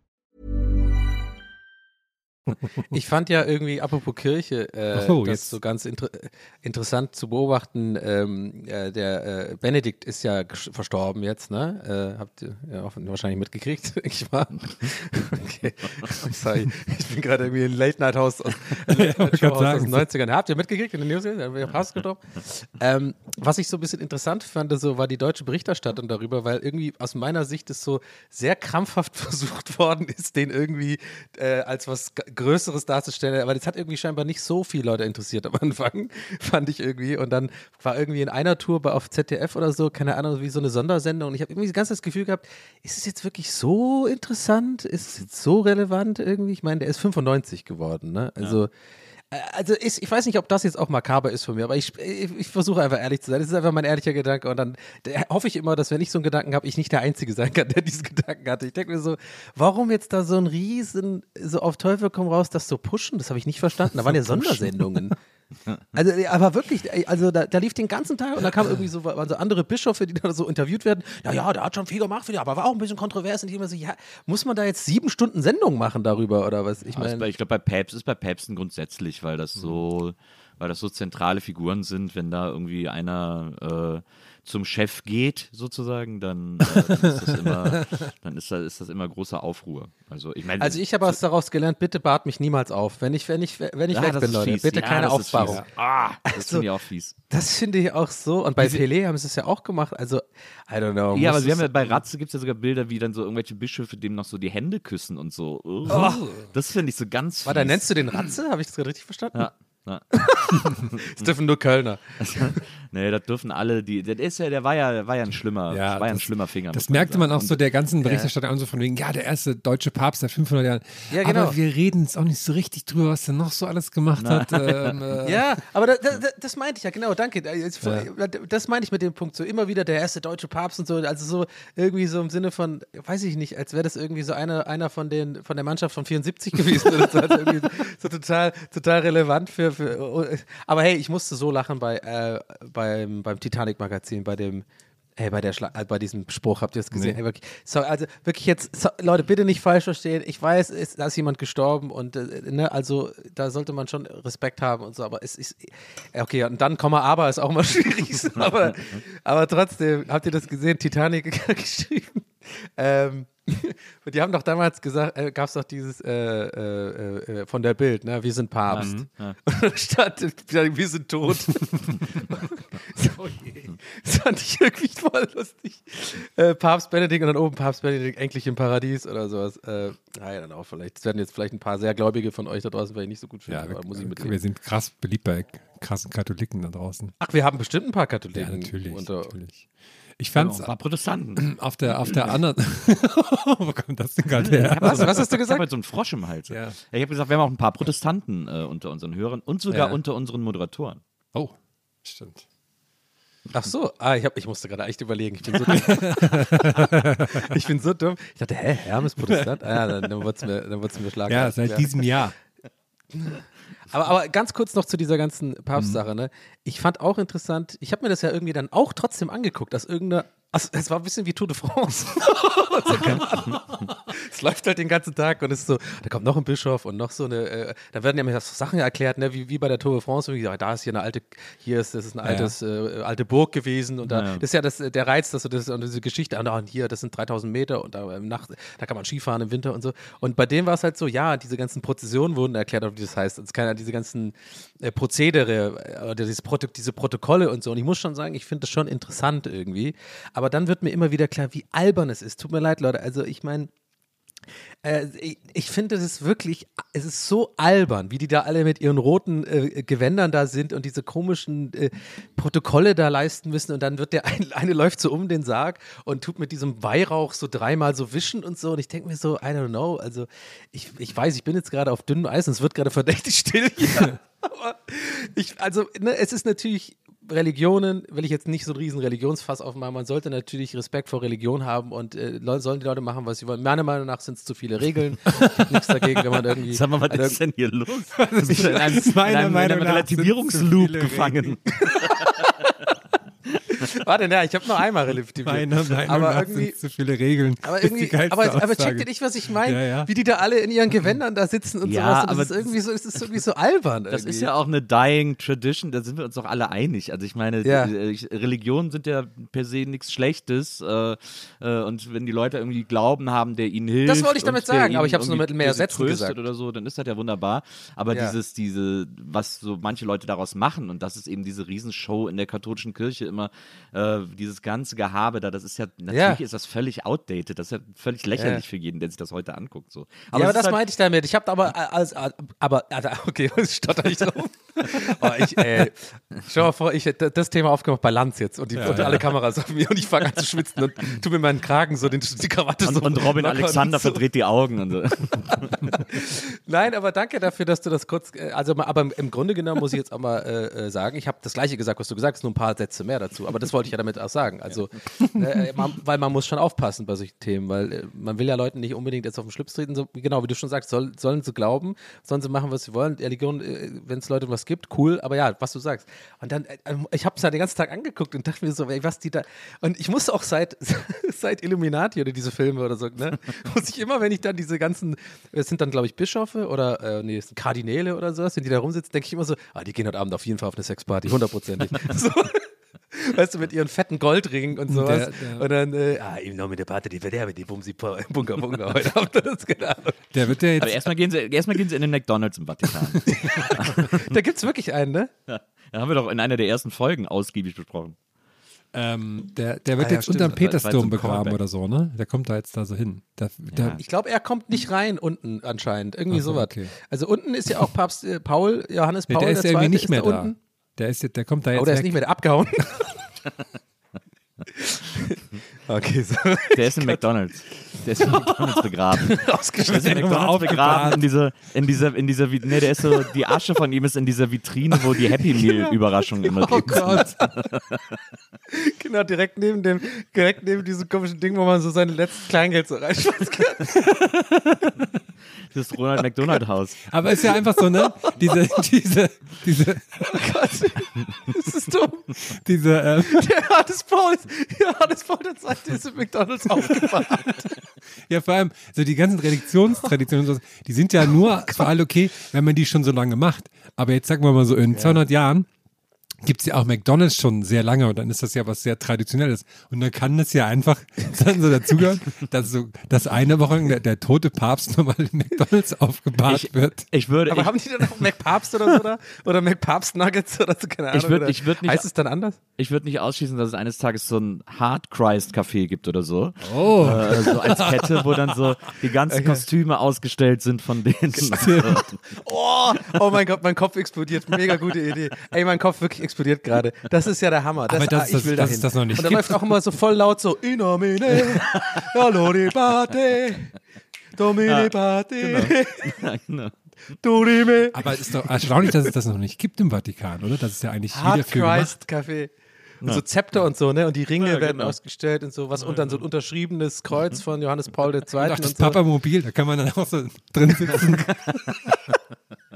Ich fand ja irgendwie, apropos Kirche, äh, Oh, das jetzt. so ganz inter interessant zu beobachten. Ähm, äh, der äh, Benedikt ist ja verstorben jetzt, ne? Äh, habt ihr ja wahrscheinlich mitgekriegt, [LAUGHS] denke ich mal. okay. Sorry, ich bin gerade irgendwie in Late Night House aus, [LAUGHS] Late Night Show grad aus den 90ern. Habt ihr mitgekriegt in den News? Fast gestorben. Ähm, was ich so ein bisschen interessant fand, so war die deutsche Berichterstattung darüber, weil irgendwie aus meiner Sicht es so sehr krampfhaft [LAUGHS] versucht worden ist, den irgendwie äh, als was Größeres darzustellen. Aber das hat irgendwie scheinbar nicht so viele Leute interessiert am Anfang, [LAUGHS] fand ich irgendwie. Und dann war irgendwie in einer Tour auf ZDF oder so, keine Ahnung, wie so eine Sondersendung. Und ich habe irgendwie ganz das Gefühl gehabt, ist es jetzt wirklich so interessant? Ist es jetzt so relevant irgendwie? Ich meine, der ist 95 geworden, ne? Also. Äh, Also ist, ich weiß nicht, ob das jetzt auch makaber ist von mir, aber ich, ich, ich versuche einfach ehrlich zu sein. Das ist einfach mein ehrlicher Gedanke und dann da hoffe ich immer, dass wenn ich so einen Gedanken habe, ich nicht der Einzige sein kann, [LAUGHS] der diesen Gedanken hatte. Ich denke mir so, warum jetzt da so ein Riesen, so auf Teufel komm raus, das so pushen? Das habe ich nicht verstanden. Da waren ja Sondersendungen. [LAUGHS] [LAUGHS] Also, aber wirklich, also da, da lief den ganzen Tag und da kamen irgendwie so, waren so andere Bischöfe, die da so interviewt werden. Ja, ja, der hat schon viel gemacht, für die, aber war auch ein bisschen kontrovers. Und ich immer so, ja, muss man da jetzt sieben Stunden Sendung machen darüber oder was? Ich Also meine, bei- ich glaube, bei Päpst ist bei Päpsten grundsätzlich, weil das so, weil das so zentrale Figuren sind, wenn da irgendwie einer äh, zum Chef geht, sozusagen, dann, äh, ist das immer, [LAUGHS] dann ist das, ist das immer großer Aufruhr. Also ich meine, Also ich habe was daraus gelernt, bitte bart mich niemals auf. Wenn ich, wenn ich, wenn ich Ja, weg das bin, Leute, fies. bitte Ja, keine das fies. Ah, das Also, finde ich auch fies. Das finde ich auch so. Und bei Pelé haben sie es ja auch gemacht. Also, I don't know. Ja, aber wir haben ja bei Ratze gibt es ja sogar Bilder, wie dann so irgendwelche Bischöfe dem noch so die Hände küssen und so. Oh. Das finde ich so ganz Warte, fies. nennst du den Ratze? Habe ich das gerade richtig verstanden? Ja. Es [LAUGHS] dürfen nur Kölner. [LAUGHS] nee, das dürfen alle, die, das ist ja, der war ja, der war ja ein schlimmer, Ja, war ja ein das- schlimmer Finger. Das muss merkte sagen. man auch so der ganzen Berichterstattung an, so von wegen, ja, der erste deutsche Papst seit 500 Jahren. Ja, genau. Aber wir reden jetzt auch nicht so richtig drüber, was er noch so alles gemacht hat. Ähm, [LAUGHS] äh, Ja, aber da, da, da, das meinte ich ja, genau, danke. Jetzt- Das meinte ich mit dem Punkt, so immer wieder der erste deutsche Papst und so, also so irgendwie so im Sinne von, weiß ich nicht, als wäre das irgendwie so einer, einer von den, von der Mannschaft von 74 gewesen oder so, also so total, total relevant für, für, aber hey, ich musste so lachen bei, äh, beim, beim Titanic-Magazin, bei dem, Hey, bei, der Schla äh, bei diesem Spruch habt ihr das gesehen? Nee. Hey, wirklich, so, also wirklich jetzt, so, Leute, bitte nicht falsch verstehen. Ich weiß, es, da ist jemand gestorben und äh, ne, also da sollte man schon Respekt haben und so, aber es ist, äh, okay, und dann Komma aber ist auch mal [LAUGHS] schwierig. aber, [LAUGHS] aber trotzdem, habt ihr das gesehen? Titanic [LAUGHS] geschrieben. Ähm, [LAUGHS] und die haben doch damals gesagt, äh, gab es doch dieses äh, äh, äh, von der Bild, ne? Wir sind Papst. [LAUGHS] Und da stand, wir sind tot. [LAUGHS] so. Das fand ich irgendwie voll lustig. Äh, Papst Benedikt und dann oben Papst Benedikt endlich im Paradies oder sowas. Äh, naja, dann auch vielleicht. Das werden jetzt vielleicht ein paar sehr Gläubige von euch da draußen vielleicht nicht so gut finden, Ja, aber muss ich wir, mitleben. wir sind krass beliebt bei krassen Katholiken da draußen. Ach, wir haben bestimmt ein paar Katholiken. Ja, natürlich. Unter, natürlich. Ich fand Ein paar Protestanten. [CLEARS THROAT] auf der, auf der [CLEARS THROAT] anderen. Wo kommt das denn gerade her? Was, was hast du Ich habe gesagt? halt so einen Frosch im Hals. Ja. Ja. Ich habe gesagt, wir haben auch ein paar Protestanten äh, unter unseren Hörern und sogar Ja. unter unseren Moderatoren. Oh, stimmt. Ach so, ah, ich, hab, ich musste gerade echt überlegen. Ich bin so dumm. [LAUGHS] ich bin so dumm. Ich dachte, hä, Hermes Protestant? Ah, ja, dann, dann wird es mir, dann wird's mir schlagen. Ja, seit diesem Jahr. [LAUGHS] Aber, aber ganz kurz noch zu dieser ganzen Papstsache. Ne? Ich fand auch interessant, ich habe mir das ja irgendwie dann auch trotzdem angeguckt, dass irgendeine. Also, es war ein bisschen wie Tour de France. [LAUGHS] [LAUGHS] es läuft halt den ganzen Tag und es ist so, da kommt noch ein Bischof und noch so eine, äh, da werden ja mir so Sachen erklärt, ne, wie, wie bei der Tour de France, ja, da ist hier eine alte, hier ist, das ist eine altes, äh, alte Burg gewesen und da, Ja. das ist ja das, der Reiz, dass du das, und diese Geschichte, und, ah, und hier, das sind 3000 Meter und da, im Nacht, da kann man Skifahren im Winter und so. Und bei dem war es halt so, ja, diese ganzen Prozessionen wurden erklärt, wie das heißt. Es kann ja diese ganzen äh, Prozedere äh, oder dieses Proto diese Protokolle und so. Und ich muss schon sagen, ich finde das schon interessant irgendwie. Aber dann wird mir immer wieder klar, wie albern es ist. Tut mir leid, Leute. Also ich meine, äh, ich, ich finde, es ist wirklich, es ist so albern, wie die da alle mit ihren roten äh, Gewändern da sind und diese komischen äh, Protokolle da leisten müssen und dann wird der ein, eine läuft so um den Sarg und tut mit diesem Weihrauch so dreimal so wischen und so und ich denke mir so, I don't know, also ich, ich weiß, ich bin jetzt gerade auf dünnem Eis und es wird gerade verdächtig still hier. [LAUGHS] [LAUGHS] Aber ich, also, ne, es ist natürlich Religionen, will ich jetzt nicht so einen riesen Religionsfass aufmachen. Man sollte natürlich Respekt vor Religion haben und äh, sollen die Leute machen, was sie wollen. Meiner Meinung nach sind es zu viele Regeln. [LAUGHS] Ich nichts dagegen, wenn man irgendwie. Sag mal, was ist denn hier los? [LAUGHS] Du bist in einem, in einem, in einem Relativierungsloop gefangen. [LAUGHS] [LAUGHS] Warte, na, ich habe nur einmal relativiert. Meiner Meinung aber nach irgendwie, sind zu viele Regeln. aber irgendwie, aber, aber checkt ihr nicht, was ich meine? Ja, ja. Wie die da alle in ihren Gewändern da sitzen und Ja, sowas. Und aber das ist irgendwie so, das ist irgendwie so albern. Das irgendwie. ist ja auch eine dying tradition, da sind wir uns doch alle einig. Also ich meine, Ja. äh, Religionen sind ja per se nichts Schlechtes äh, äh, und wenn die Leute irgendwie Glauben haben, der ihnen hilft. Das wollte ich damit und der sagen, ihnen aber ich hab's nur irgendwie- mit mehr Sätzen gesagt. oder so, dann ist das ja wunderbar. Aber Ja. dieses, diese, was so manche Leute daraus machen und das ist eben diese Riesenshow in der katholischen Kirche immer, äh, dieses ganze Gehabe da, das ist ja, natürlich Ja. ist das völlig outdated, das ist ja völlig lächerlich Ja. für jeden, der sich das heute anguckt. So. ja, aber es ist das halt- meinte ich damit. Ich habe aber, äh, als, als, aber, also, okay, [LAUGHS] ich stotter nicht drauf. oh, ich, äh, stell mal vor, ich hätte das Thema aufgemacht bei Lanz jetzt und, die, und alle Kameras auf mir und ich fange an zu schwitzen und tu mir meinen Kragen so, den, die Krawatte und, so. und Robin Alexander so. verdreht die Augen und so. [LAUGHS] Nein, aber danke dafür, dass du das kurz, also aber im- Grunde genommen muss ich jetzt auch mal äh, sagen, ich habe das gleiche gesagt, was du gesagt hast, nur ein paar Sätze mehr dazu, aber das wollte ich ja damit auch sagen. Also, äh, man, weil man muss schon aufpassen bei solchen Themen, weil äh, man will ja Leuten nicht unbedingt jetzt auf den Schlips treten, so, genau wie du schon sagst, soll, sollen sie glauben, sollen sie machen, was sie wollen. Religion, äh, wenn es Leute was gibt, cool, aber ja, was du sagst. Und dann, äh, ich habe es ja den ganzen Tag angeguckt und dachte mir so, ey, was die da, und ich musste auch seit, [LAUGHS] seit Illuminati oder diese Filme oder so, ne, [LAUGHS] muss ich immer, wenn ich dann diese ganzen, es sind dann, glaube ich, Bischöfe oder, äh, nee, es sind Kardinäle oder sowas, wenn die da rumsitzen, denke ich immer so, ah, die gehen heute Abend auf jeden Fall auf eine Sexparty, hundertprozentig. [LAUGHS] so. Weißt du, mit ihren fetten Goldringen und sowas. Der- der- und dann, äh, ah, im Namen der Party, die Verderbe, die Bumsi, Bunga, [LAUGHS] Bunga, heute Abend, das genau. Der wird ja Aber jetzt. erstmal gehen, sie, erstmal gehen sie in den McDonalds im Vatikan. [LAUGHS] Da gibt es wirklich einen, ne? Da haben wir doch in einer der ersten Folgen ausgiebig besprochen. Ähm, der, der wird Ah ja, jetzt stimmt. unterm jetzt Petersdom begraben oder so, ne? Der kommt da jetzt da so hin. Der, der, Ich glaube, er kommt nicht rein unten anscheinend. Irgendwie Ach sowas. okay. Also unten ist ja auch Papst äh, Paul, Johannes nee, Paul, der ist der ja irgendwie Zweite, nicht mehr ist da unten. Der, ist der kommt da jetzt Oh, der ist weg. nicht mehr abgehauen. [LAUGHS] [LAUGHS] okay, so. Der ist in [LAUGHS] McDonalds. Der ist in McDonalds begraben. [LAUGHS] Der ist in. McDonalds begraben in dieser, in dieser, in dieser, nee, der ist so, die Asche von ihm ist in dieser Vitrine, wo die Happy Meal Überraschungen immer Oh drin sind. Gott. genau, direkt neben dem, direkt neben diesem komischen Ding, wo man so sein letztes Kleingeld so reinschmeißen kann. Das Ronald McDonald Haus. [LAUGHS] Aber ist ja einfach so, ne? Diese, [LAUGHS] diese, diese, Oh Gott, das ist dumm. diese, ähm, Der Paul ist, Johannes Paul der Zweite ist in McDonalds aufgewacht. ja, vor allem, so die ganzen Religionstraditionen, und so, die sind ja nur für alle okay, wenn man die schon so lange macht. Aber jetzt sagen wir mal so, in 200 Jahren gibt es ja auch McDonalds schon sehr lange und dann ist das ja was sehr Traditionelles. Und dann kann das ja einfach [LAUGHS] dann so dazugehören, dass so, dass eine Woche der, der tote Papst [LAUGHS] nochmal in McDonalds aufgebahrt Ich, wird. ich würde, Aber ich, haben die dann auch McPapst oder so da? Oder McPapst Nuggets oder so? Keine Ahnung. Ich würd- ich würd nicht- Heißt es dann anders? ich würde nicht ausschließen, dass es eines Tages so ein Hard Christ Café gibt oder so. Oh. Äh, so als Kette, wo dann so die ganzen Kostüme ausgestellt sind von denen. Oh, oh mein Gott, mein Kopf explodiert. Mega gute Idee. Ey, mein Kopf wirklich explodiert gerade. Das ist ja der Hammer. Das, Aber das ah, ist ich das- will dahin. es das noch nicht Und dann läuft auch immer so voll laut so In nomine, die Pate, Domine Pate, genau. [LAUGHS] Dorime. Aber es ist doch erstaunlich, dass es das noch nicht gibt im Vatikan, oder? Das ist ja eigentlich Hard wieder für. Christ Café. Und so Zepter und so, ne? Und die Ringe Ja, werden genau. ausgestellt und so was. Und dann so ein unterschriebenes Kreuz von Johannes Paul II. Und auch das und so. Papamobil, da kann man dann auch so drin sitzen. [LAUGHS] [LAUGHS]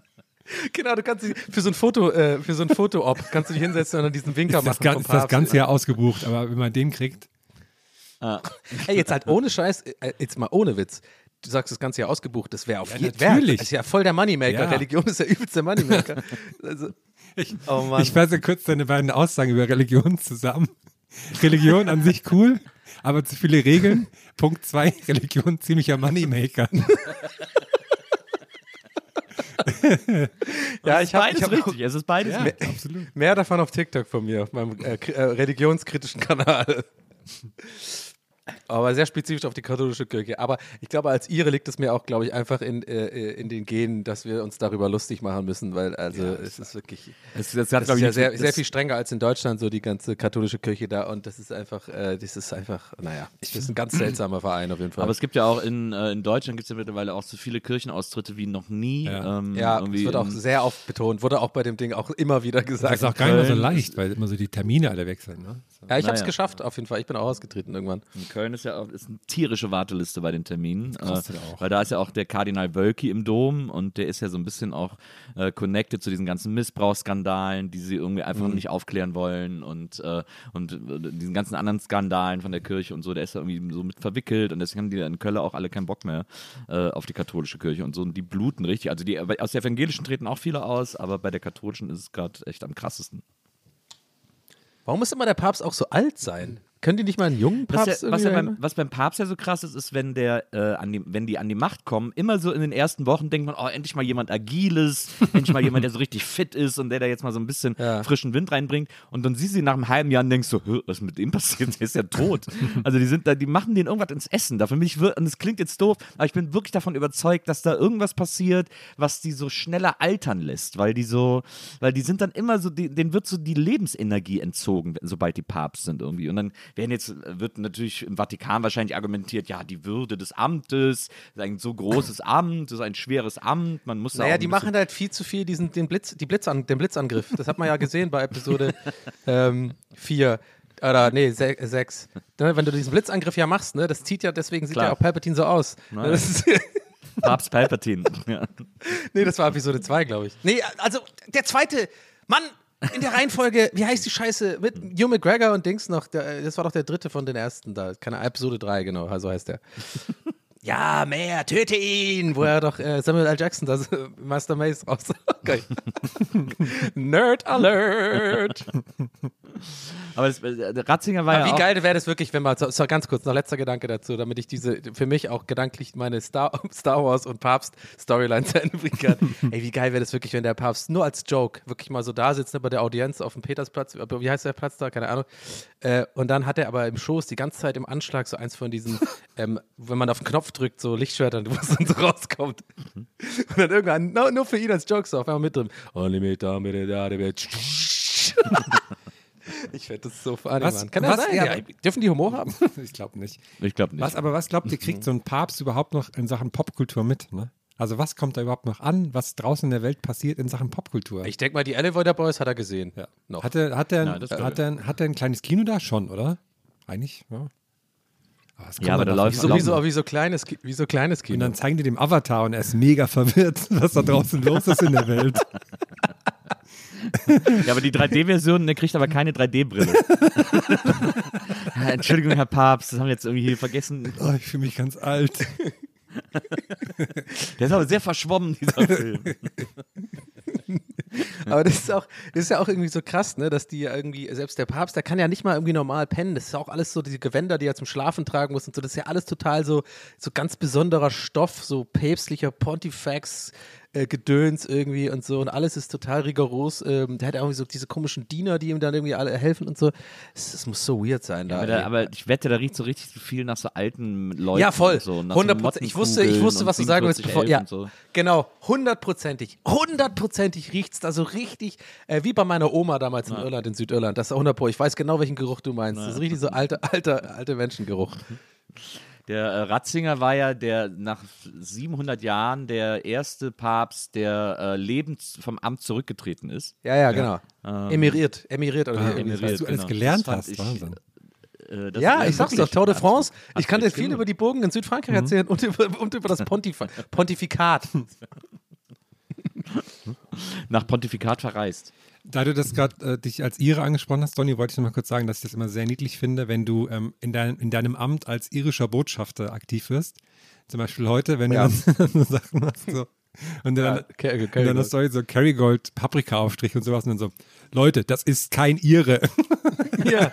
Genau, du kannst dich für so ein Foto, äh, für so ein Foto-Op, kannst du dich hinsetzen und dann diesen Winker ist das, machen. ist das ganze Jahr ausgebucht, aber wenn man den kriegt, Ey, jetzt halt ohne Scheiß, äh, jetzt mal ohne Witz. Du sagst das ganze Jahr ausgebucht, das wäre auf Ja, jeden natürlich. Das ist ja voll der Moneymaker. Ja. Religion ist der übelste Moneymaker. also, oh Mann. ich fasse kurz deine beiden Aussagen über Religion zusammen. Religion an sich cool, aber zu viele Regeln. Punkt zwei, Religion ziemlicher Moneymaker. [LAUGHS] ja, ich habe Beides hab auch richtig, es ist beides Ja, richtig. absolut. mehr davon auf TikTok von mir, auf meinem äh, äh, religionskritischen Kanal. Aber sehr spezifisch auf die katholische Kirche. Aber ich glaube, als Ihre liegt es mir auch, glaube ich, einfach in, äh, in den Genen, dass wir uns darüber lustig machen müssen, weil also es ist wirklich. Es, das Das hat, ist glaub ich, ja sehr, mit- sehr das- viel strenger als in Deutschland, so die ganze katholische Kirche da. Und das ist einfach, äh, das ist einfach, naja, das ist ein ganz seltsamer Verein auf jeden Fall. Aber es gibt ja auch in, äh, in Deutschland gibt es ja mittlerweile auch so viele Kirchenaustritte wie noch nie. Ja. Ähm, ja, es wird auch sehr oft betont, wurde auch bei dem Ding auch immer wieder Das gesagt. ist auch gar nicht mehr so leicht, weil immer so die Termine alle wechseln. Ne? Ja, ich habe es Naja. geschafft, auf jeden Fall. Ich bin auch ausgetreten irgendwann. In Köln ist ja auch ist eine tierische Warteliste bei den Terminen. Äh, kostet auch. Weil da ist ja auch der Kardinal Wölki im Dom und der ist ja so ein bisschen auch äh, connected zu diesen ganzen Missbrauchsskandalen, die sie irgendwie einfach Mhm. nicht aufklären wollen und, äh, und äh, diesen ganzen anderen Skandalen von der Kirche und so, der ist ja irgendwie so mit verwickelt und deswegen haben die in Köln auch alle keinen Bock mehr äh, auf die katholische Kirche und so und die bluten richtig. Also die aus der evangelischen treten auch viele aus, aber bei der katholischen ist es gerade echt am krassesten. Warum muss immer der Papst auch so alt sein? Können die nicht mal einen jungen Papst ja, was, ja beim, was beim Papst ja so krass ist, ist, wenn der, äh, an die, wenn die an die Macht kommen, immer so in den ersten Wochen denkt man, oh, endlich mal jemand Agiles, [LAUGHS] endlich mal jemand, der so richtig fit ist und der da jetzt mal so ein bisschen Ja. frischen Wind reinbringt. Und dann siehst du ihn nach einem halben Jahr und denkst so, "Hä, was ist mit dem passiert? Der ist ja tot. [LAUGHS] also die sind da, die machen den irgendwas ins Essen. Davon bin ich und es klingt jetzt doof, aber ich bin wirklich davon überzeugt, dass da irgendwas passiert, was die so schneller altern lässt, weil die so, weil die sind dann immer so, die, denen wird so die Lebensenergie entzogen, sobald die Papst sind irgendwie. Und dann werden jetzt, wird natürlich im Vatikan wahrscheinlich argumentiert, ja, die Würde des Amtes, ist ein so großes [CLEARS THROAT] Amt, das ist ein schweres Amt, man muss da auch Naja, die machen halt viel zu viel diesen, den, Blitz, die Blitzan, den Blitzangriff. Das hat man ja gesehen bei Episode [LAUGHS] 4. oder nee, 6. Wenn du diesen Blitzangriff ja machst, ne, das zieht ja, deswegen sieht Klar. ja auch Palpatine so aus. [LAUGHS] Papst Palpatine. [LAUGHS] ja. nee, das war Episode 2, glaube ich. Nee, also der zweite, Mann, in der Reihenfolge, wie heißt die Scheiße? Mit Hugh McGregor und Dings noch, der, das war doch der dritte von den ersten da. Keine Episode 3, genau, so heißt der. Ja, mehr, töte ihn! Wo er doch äh, Samuel L. Jackson, das [LAUGHS] äh, Master Mace raus. [LAUGHS] Okay. [LAUGHS] Nerd Alert! Aber das, äh, Ratzinger war Aber ja wie auch, geil wäre das wirklich, wenn man, so, so ganz kurz, noch letzter Gedanke dazu, damit ich diese, für mich auch gedanklich meine Star, Star Wars und Papst-Storyline zu Ende bringen kann. Ey, wie geil wäre das wirklich, wenn der Papst nur als Joke wirklich mal so da sitzt ne, bei der Audienz auf dem Petersplatz, äh, wie heißt der Platz da, keine Ahnung. Äh, und dann hat er aber im Schoß die ganze Zeit im Anschlag so eins von diesen, ähm, wenn man auf den Knopf drückt, so Lichtschwertern, [LAUGHS] wo es dann so rauskommt. Und dann irgendwann, no, nur für ihn als Joke so auf einmal mit drin. [LAUGHS] Ich werde das so funny, Was- Mann. Kann was- das sein? ja, Ja, dürfen die Humor haben? [LAUGHS] ich glaube nicht. ich glaube nicht. Was, aber was glaubt ihr, kriegt so ein Papst überhaupt noch in Sachen Popkultur mit? Ne? Also was kommt da überhaupt noch an, was draußen in der Welt passiert in Sachen Popkultur? Ich denke mal, die Elevator Boys hat er gesehen. ja. Noch. Hat er, hat, er, hat, er, hat er ein kleines Kino da schon, oder? Eigentlich, ja. Kommt Ja, aber da läuft nicht so, wie, so, wie, so kleines, wie so kleines Und Kino. dann zeigen die dem Avatar und er ist mega verwirrt, [LAUGHS] was da draußen los ist in der Welt. Ja, aber die 3D-Version, der kriegt aber keine 3D-Brille. [LAUGHS] Entschuldigung, Herr Papst, das haben wir jetzt irgendwie hier vergessen. Oh, ich fühle mich ganz alt. [LAUGHS] Der ist aber sehr verschwommen, dieser Film. [LAUGHS] Aber das ist auch, das ist ja auch irgendwie so krass, ne, dass die ja irgendwie, selbst der Papst, der kann ja nicht mal irgendwie normal pennen. Das ist ja auch alles so, diese Gewänder, die er zum Schlafen tragen muss und so, das ist ja alles total so, so ganz besonderer Stoff, so päpstlicher Pontifex. Äh, Gedöns irgendwie und so und alles ist total rigoros. Ähm, der hat ja irgendwie so diese komischen Diener, die ihm dann irgendwie alle helfen und so. Es, muss so weird sein da. Aber, da, ey. aber ich wette, da riecht so richtig so viel nach so alten Leuten. Ja, voll. So, nach so 100 Prozent. Ich wusste, ich wusste, was du sagen willst, bevor. Ja, so. genau. Hundertprozentig. Hundertprozentig riecht es da so richtig, äh, wie bei meiner Oma damals in Irland, in Südirland. Das ist 100 Pro. Ich weiß genau, welchen Geruch du meinst. Das ist richtig so alter, alter, alter Menschengeruch. Der äh, Ratzinger war ja der nach 700 Jahren der erste Papst, der äh, lebend vom Amt zurückgetreten ist. Ja, ja, genau. Emiriert. Emiriert oder wie emiriert. emiriert. Was du alles genau. gelernt hast, ich- Wahnsinn. Äh, das Ja, ich sag's doch, Tour de France. Ich kann dir viel über die Burgen in Südfrankreich erzählen und über, und über das Pontif Pontifikat. [LAUGHS] [LAUGHS] Nach Pontifikat verreist. Da du das gerade äh, dich als Ire angesprochen hast, Donny, wollte ich noch mal kurz sagen, dass ich das immer sehr niedlich finde, wenn du ähm, in, dein, in deinem Amt als irischer Botschafter aktiv wirst. Zum Beispiel heute, wenn Ja. du dann [LAUGHS] so Sachen machst, so. Und dann, Ja, Ker- und dann hast du so Kerrygold Paprika-Aufstrich und sowas und dann so, Leute, das ist kein Ire. [LAUGHS] Ja.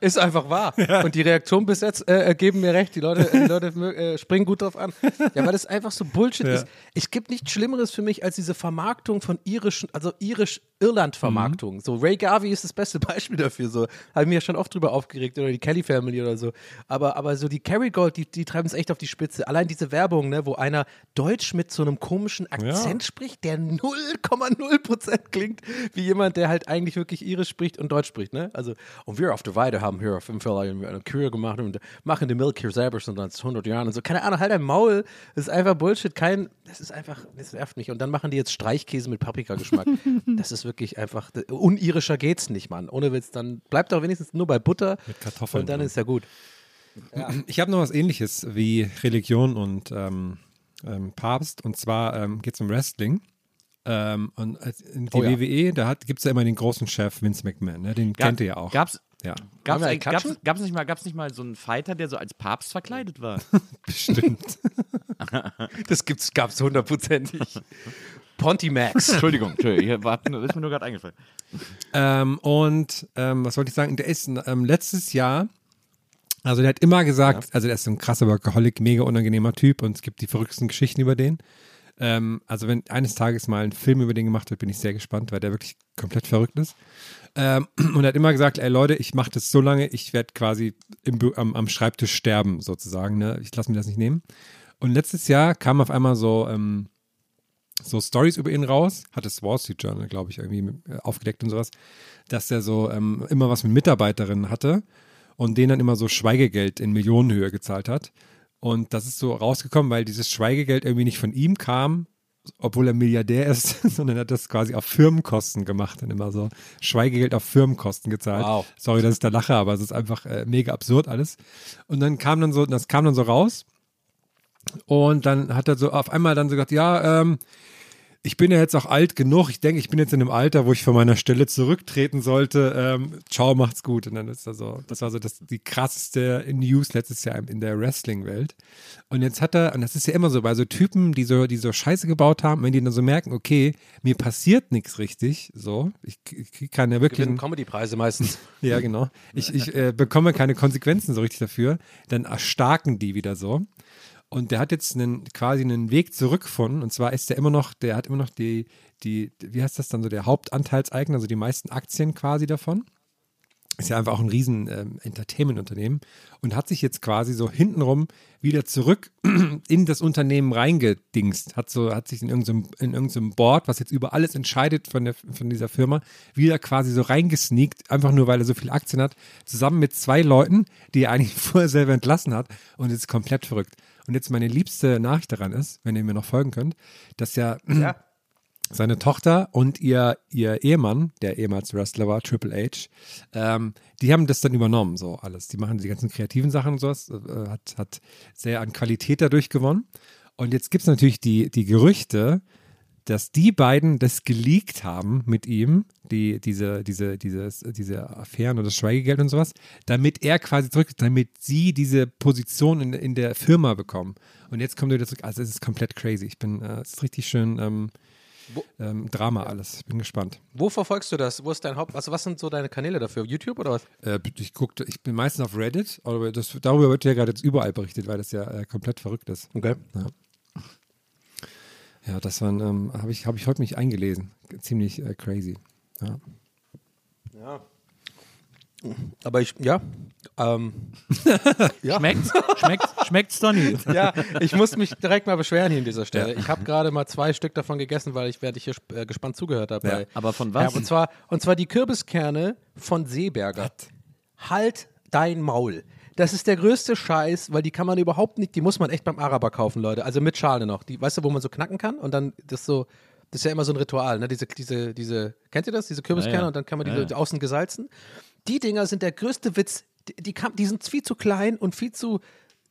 Ist einfach wahr. Und die Reaktionen bis jetzt äh, geben mir recht. Die Leute, die Leute äh, springen gut drauf an. Ja, weil das einfach so Bullshit Ja. ist. Es gibt nichts Schlimmeres für mich als diese Vermarktung von irischen, also irisch-Irland-Vermarktung. So Ray Garvey ist das beste [LAUGHS] Beispiel dafür. So habe ich mir ja schon oft drüber aufgeregt oder die Kelly Family oder so. Aber, aber so die Kerrygold, die, die treiben es echt auf die Spitze. Allein diese Werbung, ne, wo einer Deutsch mit so einem komischen Akzent spricht, der 0,0% klingt wie jemand, der halt eigentlich wirklich irisch spricht und Deutsch spricht, ne? Also, und wir auf der Weide haben hier auf jeden Fall eine Kühe gemacht und machen die Milk hier selber schon seit 100 Jahren und so. Keine Ahnung, halt dein Maul. Das ist einfach Bullshit. Kein, das ist einfach, das nervt mich. Und dann machen die jetzt Streichkäse mit Paprikageschmack. [LAUGHS] das ist wirklich einfach, unirischer geht's nicht, Mann. Ohne Witz, dann bleibt doch wenigstens nur bei Butter. Mit Kartoffeln Und dann drin. ist ja gut. Ich habe noch was ähnliches wie Religion und ähm, ähm, Papst. Und zwar ähm, geht es um Wrestling. Ähm, und die Oh ja. WWE, da gibt es ja immer den großen Chef Vince McMahon. Ne? Den kennt ihr ja auch. Gab's, ja, gab's, eigentlich- gab's, gab's, nicht mal, gab's nicht mal so einen Fighter, der so als Papst verkleidet war? [LAUGHS] bestimmt. [LAUGHS] Das gibt's, gab's hundertprozentig. Pontimax. [LAUGHS] Entschuldigung, Entschuldigung, ich war, ist mir nur gerade eingefallen. ähm, und ähm, was wollte ich sagen? Der ist ähm, letztes Jahr, also der hat immer gesagt, also der ist so ein krasser Workaholic, mega unangenehmer Typ und es gibt die verrücktesten Geschichten über den. Ähm, also wenn eines Tages mal ein Film über den gemacht wird, bin ich sehr gespannt, weil der wirklich komplett verrückt ist. Ähm, [CLEARS THROAT] und er hat immer gesagt, ey Leute, ich mache das so lange, ich werde quasi im, am, am Schreibtisch sterben sozusagen. Ne? Ich lasse mir das nicht nehmen. Und letztes Jahr kam auf einmal so, ähm, so Stories über ihn raus, hat das Wall Street Journal, glaube ich, irgendwie äh, aufgedeckt und sowas, dass er so ähm, immer was mit Mitarbeiterinnen hatte und denen dann immer so Schweigegeld in Millionenhöhe gezahlt hat. Und das ist so rausgekommen, weil dieses Schweigegeld irgendwie nicht von ihm kam, obwohl er Milliardär ist, [LAUGHS] sondern er hat das quasi auf Firmenkosten gemacht und immer so Schweigegeld auf Firmenkosten gezahlt. Wow. Sorry, dass ich da lache, aber es ist einfach äh, mega absurd alles. Und dann kam dann so, das kam dann so raus und dann hat er so auf einmal dann so gesagt, ja, ähm, ich bin ja jetzt auch alt genug. Ich denke, ich bin jetzt in einem Alter, wo ich von meiner Stelle zurücktreten sollte. Ähm, ciao, macht's gut. Und dann ist das so, das war so das, die krasseste News letztes Jahr in der Wrestling-Welt. Und jetzt hat er, und das ist ja immer so, bei so Typen, die so, die so Scheiße gebaut haben, wenn die dann so merken, okay, mir passiert nichts richtig, so, ich, ich kann ja wirklich. Comedy-Preise meistens. [LAUGHS] Ja, genau. Ich, ich äh, bekomme keine Konsequenzen so richtig dafür. Dann erstarken die wieder so. Und der hat jetzt einen, quasi einen Weg zurückgefunden. Und zwar ist der immer noch, der hat immer noch die, die, wie heißt das dann so, der Hauptanteilseigner, also die meisten Aktien quasi davon. Ist ja einfach auch ein riesen ähm, Entertainment-Unternehmen und hat sich jetzt quasi so hintenrum wieder zurück [CLEARS THROAT] in das Unternehmen reingedingst. Hat so, hat sich in irgendeinem, in irgendeinem Board, was jetzt über alles entscheidet von, der, von dieser Firma, wieder quasi so reingesneakt, einfach nur weil er so viele Aktien hat, zusammen mit zwei Leuten, die er eigentlich [LAUGHS] vorher selber entlassen hat und ist komplett verrückt. Und jetzt meine liebste Nachricht daran ist, wenn ihr mir noch folgen könnt, dass [CLEARS THROAT] ja, seine Tochter und ihr, ihr Ehemann, der ehemals Wrestler war, Triple H, ähm, die haben das dann übernommen, so alles. Die machen die ganzen kreativen Sachen und sowas, äh, hat, hat sehr an Qualität dadurch gewonnen. Und jetzt gibt es natürlich die, die Gerüchte, dass die beiden das geleakt haben mit ihm, die, diese, diese, dieses, diese Affären und das Schweigegeld und sowas, damit er quasi zurück, damit sie diese Position in, in der Firma bekommen. Und jetzt kommt er wieder zurück. Also es ist komplett crazy. Ich bin, äh, es ist richtig schön ähm, ähm, Drama alles. Ich bin gespannt. Wo verfolgst du das? Wo ist dein Haupt... Also was sind so deine Kanäle dafür? YouTube oder was? Äh, ich guckte, ich bin meistens auf Reddit, aber das, darüber wird ja gerade jetzt überall berichtet, weil das ja äh, komplett verrückt ist. Okay. Ja. Ja, das waren, ähm, habe ich, hab ich heute mich eingelesen. Ziemlich äh, crazy. Ja. Ja. Aber ich, ja. Ähm, [LAUGHS] ja. Schmeckt's? Schmeckt's? Schmeckt's, Donny? [LAUGHS] ja, ich muss mich direkt mal beschweren hier an dieser Stelle. Ich habe gerade mal zwei Stück davon gegessen, weil ich, ich hier äh, gespannt zugehört habe. Ja. Aber von was? Ja, und zwar, und zwar die Kürbiskerne von Seeberger. Halt dein Maul. Das ist der größte Scheiß, weil die kann man überhaupt nicht, die muss man echt beim Araber kaufen, Leute. Also mit Schale noch. Die, weißt du, wo man so knacken kann und dann das so, das ist ja immer so ein Ritual, ne? Diese, diese, diese, kennt ihr das? Diese Kürbiskerne Ja, ja. und dann kann man die Ja, so außen gesalzen. Die Dinger sind der größte Witz. Die, die, kann, die sind viel zu klein und viel zu.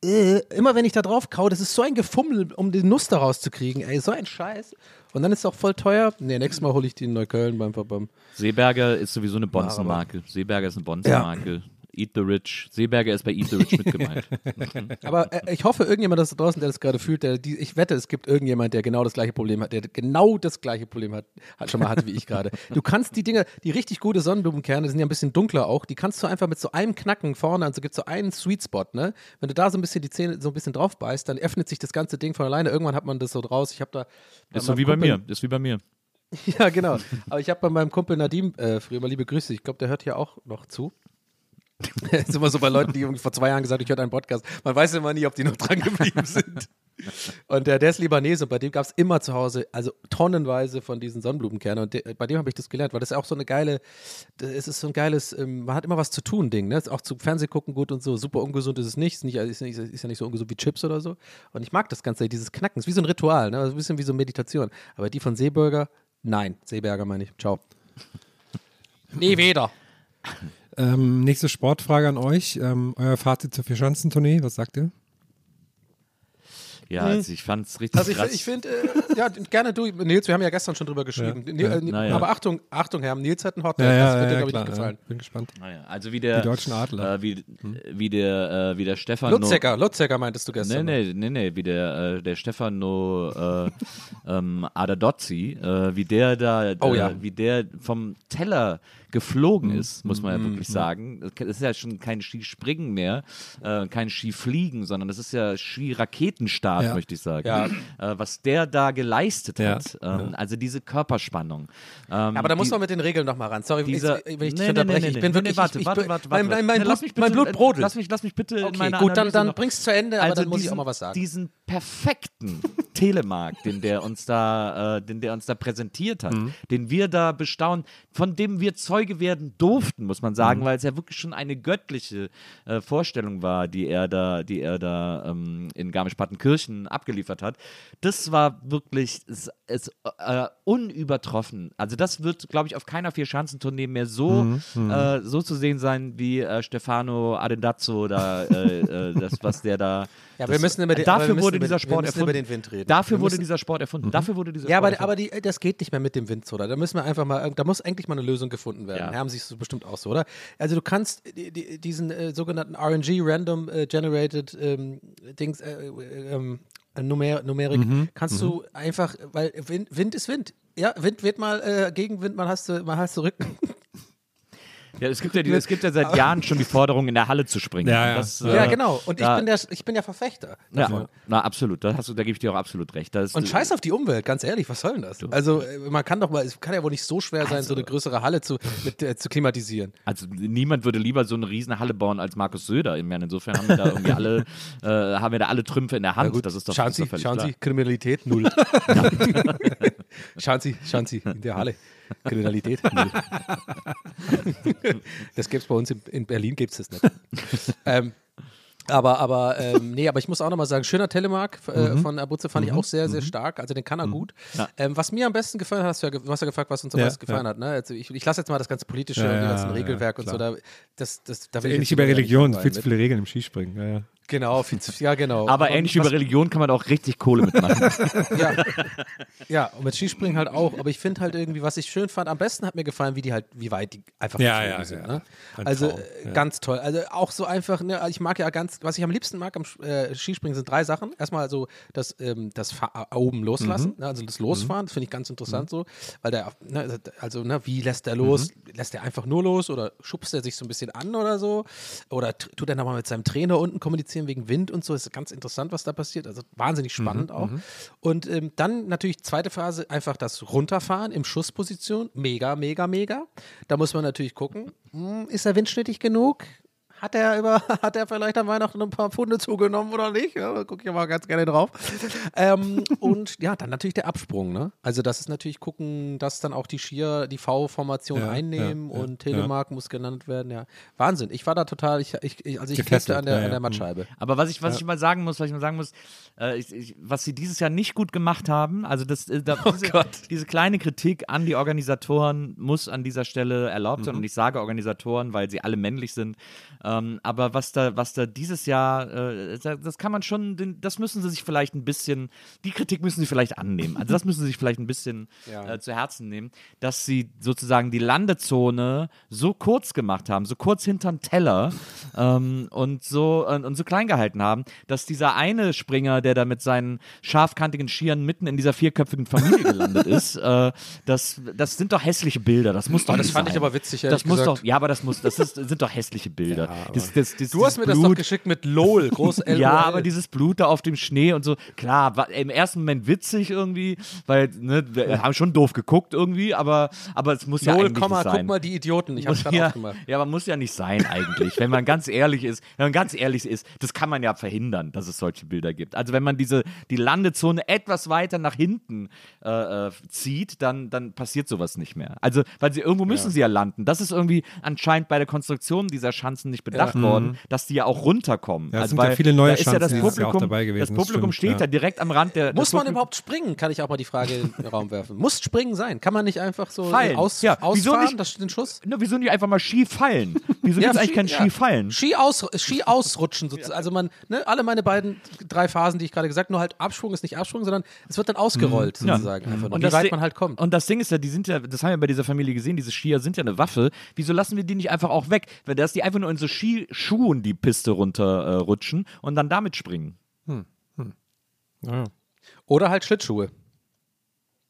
Äh, immer wenn ich da drauf kau, das ist so ein Gefummel, um die Nuss da rauszukriegen. Ey, so ein Scheiß. Und dann ist es auch voll teuer. Nee, nächstes Mal hole ich die in Neukölln beim, beim Seeberger ist sowieso eine Bonzenmarke. Seeberger ist eine Bonzenmarke. Eat the Rich. Seeberger ist bei Eat the Rich mit gemeint. [LAUGHS] Aber äh, ich hoffe, irgendjemand ist da draußen, der das gerade fühlt, der, die, ich wette, es gibt irgendjemand, der genau das gleiche Problem hat, der genau das gleiche Problem hat, hat schon mal hatte wie ich gerade. Du kannst die Dinger, die richtig gute Sonnenblumenkerne, die sind ja ein bisschen dunkler auch, die kannst du einfach mit so einem Knacken vorne, also gibt es so einen Sweet Spot, ne? Wenn du da so ein bisschen die Zähne so ein bisschen drauf beißt, dann öffnet sich das ganze Ding von alleine. Irgendwann hat man das so draus. Ich habe da. Ist so wie bei Kumpel- mir. Ist wie bei mir. [LAUGHS] Ja, genau. Aber ich habe bei meinem Kumpel Nadim, äh, früher mal liebe Grüße, ich glaube, der hört hier auch noch zu. Das ist immer so bei Leuten, die vor zwei Jahren gesagt haben, ich höre deinen Podcast. Man weiß immer nie, ob die noch dran geblieben sind. Und der, der ist Libanese und bei dem gab es immer zu Hause, also tonnenweise von diesen Sonnenblumenkernen. Und de, bei dem habe ich das gelernt, weil das ist auch so eine geile, es ist so ein geiles, ähm, man hat immer was zu tun, Ding. Ne? Ist auch zu Fernsehgucken gut und so. Super ungesund ist es nicht. Ist, nicht, ist, nicht, ist ja nicht so ungesund wie Chips oder so. Und ich mag das Ganze, dieses Knacken. Ist wie so ein Ritual, ne? Also ein bisschen wie so Meditation. Aber die von Seeburger, nein. Seeberger meine ich. Ciao. Nie wieder. Ähm, nächste Sportfrage an euch. Ähm, euer Fazit zur Vierschanzentournee, was sagt ihr? Ja, also ich fand's richtig Also ich, krass. ich finde, äh, ja, gerne du, Nils, wir haben ja gestern schon drüber geschrieben. Nil- äh, Naja. Aber Achtung, Achtung, Herr, Nils hat einen Hot Take, das wird dir, glaube ich, nicht gefallen. Bin gespannt. Naja, also wie der, Die deutschen Adler. Äh, wie, wie der, äh, wie der Stefan. Lutzecker, Lutzecker meintest du Nee, gestern. nee, nee, nee, wie der, äh, der Stefano äh, [LAUGHS] ähm, Adadozzi, äh, wie der da, Oh äh, ja. wie der vom Teller geflogen Mhm. ist, muss man ja wirklich sagen. Das ist ja schon kein Skispringen mehr, äh, kein Skifliegen, sondern das ist ja Skiraketenstart, Ja. möchte ich sagen. Ja. Äh, was der da geleistet Ja. hat, ähm, also diese Körperspannung. Ähm, Aber da muss man mit den Regeln nochmal ran. Sorry, dieser, ich, wenn ich dich Nee, unterbreche. nee, ich nee, bin nee, wirklich. warte, ich, ich, warte, bin- warte, mein, warte. mein, mein, Nee, Blut, lass mich mein bitte- Blut brodelt. Lass mich, lass mich bitte okay, gut, dann, dann bring's zu Ende, aber also dann muss ich diesen, auch mal was sagen. Diesen perfekten [LAUGHS] Telemark, den der uns da, äh, den der uns da präsentiert hat, Mhm. den wir da bestaunen, von dem wir Zeuge werden durften, muss man Mhm. sagen, weil es ja wirklich schon eine göttliche äh, Vorstellung war, die er da, die er da ähm, in Garmisch-Partenkirchen abgeliefert hat. Das war wirklich es, es, äh, unübertroffen. Also das wird, glaube ich, auf keiner Vier-Schanzentournee mehr so, Mhm, äh, so zu sehen sein wie äh, Stefano Adendazzo da, äh, äh, das, was der da. [LAUGHS] Ja, das, wir müssen immer die- dafür wurde über dieser Sport erfunden. den Wind reden. Dafür wurde dieser Sport erfunden. Dafür wurde dieser Ja, Sport aber, aber erfunden. die, das geht nicht mehr mit dem Wind so. Da Da müssen wir einfach mal, da muss eigentlich mal eine Lösung gefunden werden. Ja. Haben sich so bestimmt auch so, oder? Also du kannst die, die, diesen äh, sogenannten RNG, Random äh, Generated ähm, Dings, äh, äh, ähm, äh, Numer Numerik, Mhm. kannst du einfach, weil Wind, Wind ist Wind. Ja, Wind wird mal äh, Gegenwind, mal hast du, mal hast du Rücken. Ja, es, gibt ja die, es gibt ja seit Jahren schon die Forderung, in der Halle zu springen. Ja, ja. Das, ja, äh, genau. Und ich da- bin der, ich bin ja Verfechter. Ja, na absolut. Da, hast du, da gebe ich dir auch absolut recht. Das, Und scheiß auf die Umwelt, ganz ehrlich, was soll denn das? Also, äh, man kann doch mal, es kann ja wohl nicht so schwer sein, Also so eine größere Halle zu, mit, äh, zu klimatisieren. Also niemand würde lieber so eine riesen Halle bauen als Markus Söder. Insofern haben wir da irgendwie alle, [LAUGHS] äh, haben wir da alle Trümpfe in der Hand. das ist doch, schauen Sie, schauen klar. Sie, Kriminalität null. [LAUGHS] schauen Sie, schauen Sie, in der Halle. Kriminalität null. [LAUGHS] das gibt's bei uns in, in Berlin gibt's das nicht. [LAUGHS] ähm, aber, aber, ähm, nee, aber ich muss auch nochmal sagen, schöner Telemark äh, Mhm. von Abuze fand ich auch sehr, sehr stark. Also den kann er gut. Ähm, was mir am besten gefallen hat, hast du ja, hast ja gefragt, was uns am Ja, besten gefallen ja. hat. Ne? Also ich, ich lasse jetzt mal das ganze politische Ja, und die ja, ganzen ja, Regelwerk und so. Da, das, das, da will ich Ähnlich jetzt wie bei Religion, viel zu viele Regeln im Skispringen. Genau, viel zu, ja genau. Aber Und ähnlich wie was- bei Religion kann man auch richtig Kohle mitmachen. [LAUGHS] ja. ja, und mit Skispringen halt auch. Aber ich finde halt irgendwie, was ich schön fand, am besten hat mir gefallen, wie die halt, wie weit die einfach Ja, ja, sind. ja. Ne? Ein Also Traum, äh, ja. ganz toll. Also auch so einfach, ne, ich mag ja ganz, was ich am liebsten mag am äh, Skispringen sind drei Sachen. Erstmal so das, ähm, das Fa äh, oben loslassen, Mhm. ne, also das Losfahren, das finde ich ganz interessant so. Weil der, ne, also, ne, wie lässt er los? Mhm. Lässt er einfach nur los oder schubst er sich so ein bisschen an oder so? Oder tut er nochmal mit seinem Trainer unten kommunizieren wegen Wind und so? Das ist ganz interessant, was da passiert. Also wahnsinnig Mhm, spannend auch. Und ähm, dann natürlich zweite Phase, einfach das Runterfahren im Schussposition. Mega, mega, mega. Da muss man natürlich gucken, hm, ist er windschnittig genug? Hat er über, [LAUGHS] hat er vielleicht an Weihnachten ein paar Pfunde zugenommen oder nicht? Ja, da gucke ich mal ganz gerne drauf. ähm, [LAUGHS] und ja, dann natürlich der Absprung, ne? Also das ist natürlich gucken, dass dann auch die Skier die V-Formation Ja, einnehmen ja, ja, und Telemark muss genannt werden, ja. Wahnsinn. Ich war da total, ich, ich, also ich klebte an der, ja, an ja. der Mattscheibe. Aber was ich, was ich mal sagen muss, was ich mal sagen muss, äh, ich, ich, was sie dieses Jahr nicht gut gemacht haben, also das, äh, da, [LAUGHS] Oh diese, diese kleine Kritik an die Organisatoren muss an dieser Stelle erlaubt sein. Und ich sage Organisatoren, weil sie alle männlich sind. Ähm, aber was da, was da dieses Jahr, äh, da- das kann man schon, das müssen sie sich vielleicht ein bisschen, die Kritik müssen sie vielleicht annehmen. Also das müssen sie sich vielleicht ein bisschen [LAUGHS] äh, zu Herzen nehmen, dass sie sozusagen die Landezone so kurz gemacht haben, so kurz hinterm Teller [LAUGHS] ähm, und so und, und so klein gehalten haben, dass dieser eine Springer, der da mit seinen scharfkantigen Skiern mitten in dieser vierköpfigen Familie gelandet [LAUGHS] ist, äh, das, das sind doch hässliche Bilder. Das muss doch Oh, das nicht fand ich sein. aber witzig, Das muss gesagt. doch, ja, aber das muss, das ist, sind doch hässliche Bilder. Das, das, das, Du hast mir das Blut, doch geschickt mit LOL, groß [LAUGHS] L ja, aber dieses Blut da auf dem Schnee und so, klar, war im ersten Moment witzig irgendwie, weil, ne, wir haben schon doof geguckt irgendwie, aber, aber es muss ja LOL, eigentlich Komma, nicht sein. guck mal die Idioten. Ich hab's gerade ja, aufgemacht. ja, aber muss ja nicht sein eigentlich. wenn man ganz ehrlich ist, wenn man ganz ehrlich ist, das kann man ja verhindern, dass es solche Bilder gibt. Also wenn man diese die Landezone etwas weiter nach hinten äh, äh, zieht, dann, dann passiert sowas nicht mehr. Also weil sie irgendwo müssen sie ja landen. Das ist irgendwie anscheinend bei der Konstruktion dieser Schanzen nicht bedacht worden, dass die ja auch runterkommen. Ja, also sind ja weil viele neue da ist ja das Publikum, dabei gewesen, das das Publikum stimmt, steht ja. da direkt am Rand der. Muss das man Publikum- überhaupt springen? Kann ich auch mal die Frage in den Raum werfen. Muss Springen sein? Kann man nicht einfach so Fallen. aus, Ja, wieso ausfahren, nicht? das, den Schuss? Na, wieso nicht einfach mal Ski fallen? Wieso Ja, gibt es eigentlich Ski- kein ja. Ski fallen? Ski, aus, Ski ausrutschen sozusagen. Also man, ne, alle meine beiden, drei Phasen, die ich gerade gesagt habe, nur halt Absprung ist nicht Absprung, sondern es wird dann ausgerollt sozusagen einfach nur, wie das weit man halt kommt. Und das Ding ist ja, die sind ja, das haben wir bei dieser Familie gesehen, diese Skier sind ja eine Waffe. Wieso lassen wir die nicht einfach auch weg? Weil dass die einfach nur in so Skischuhen die Piste runterrutschen äh, und dann damit springen. Oder halt Schlittschuhe.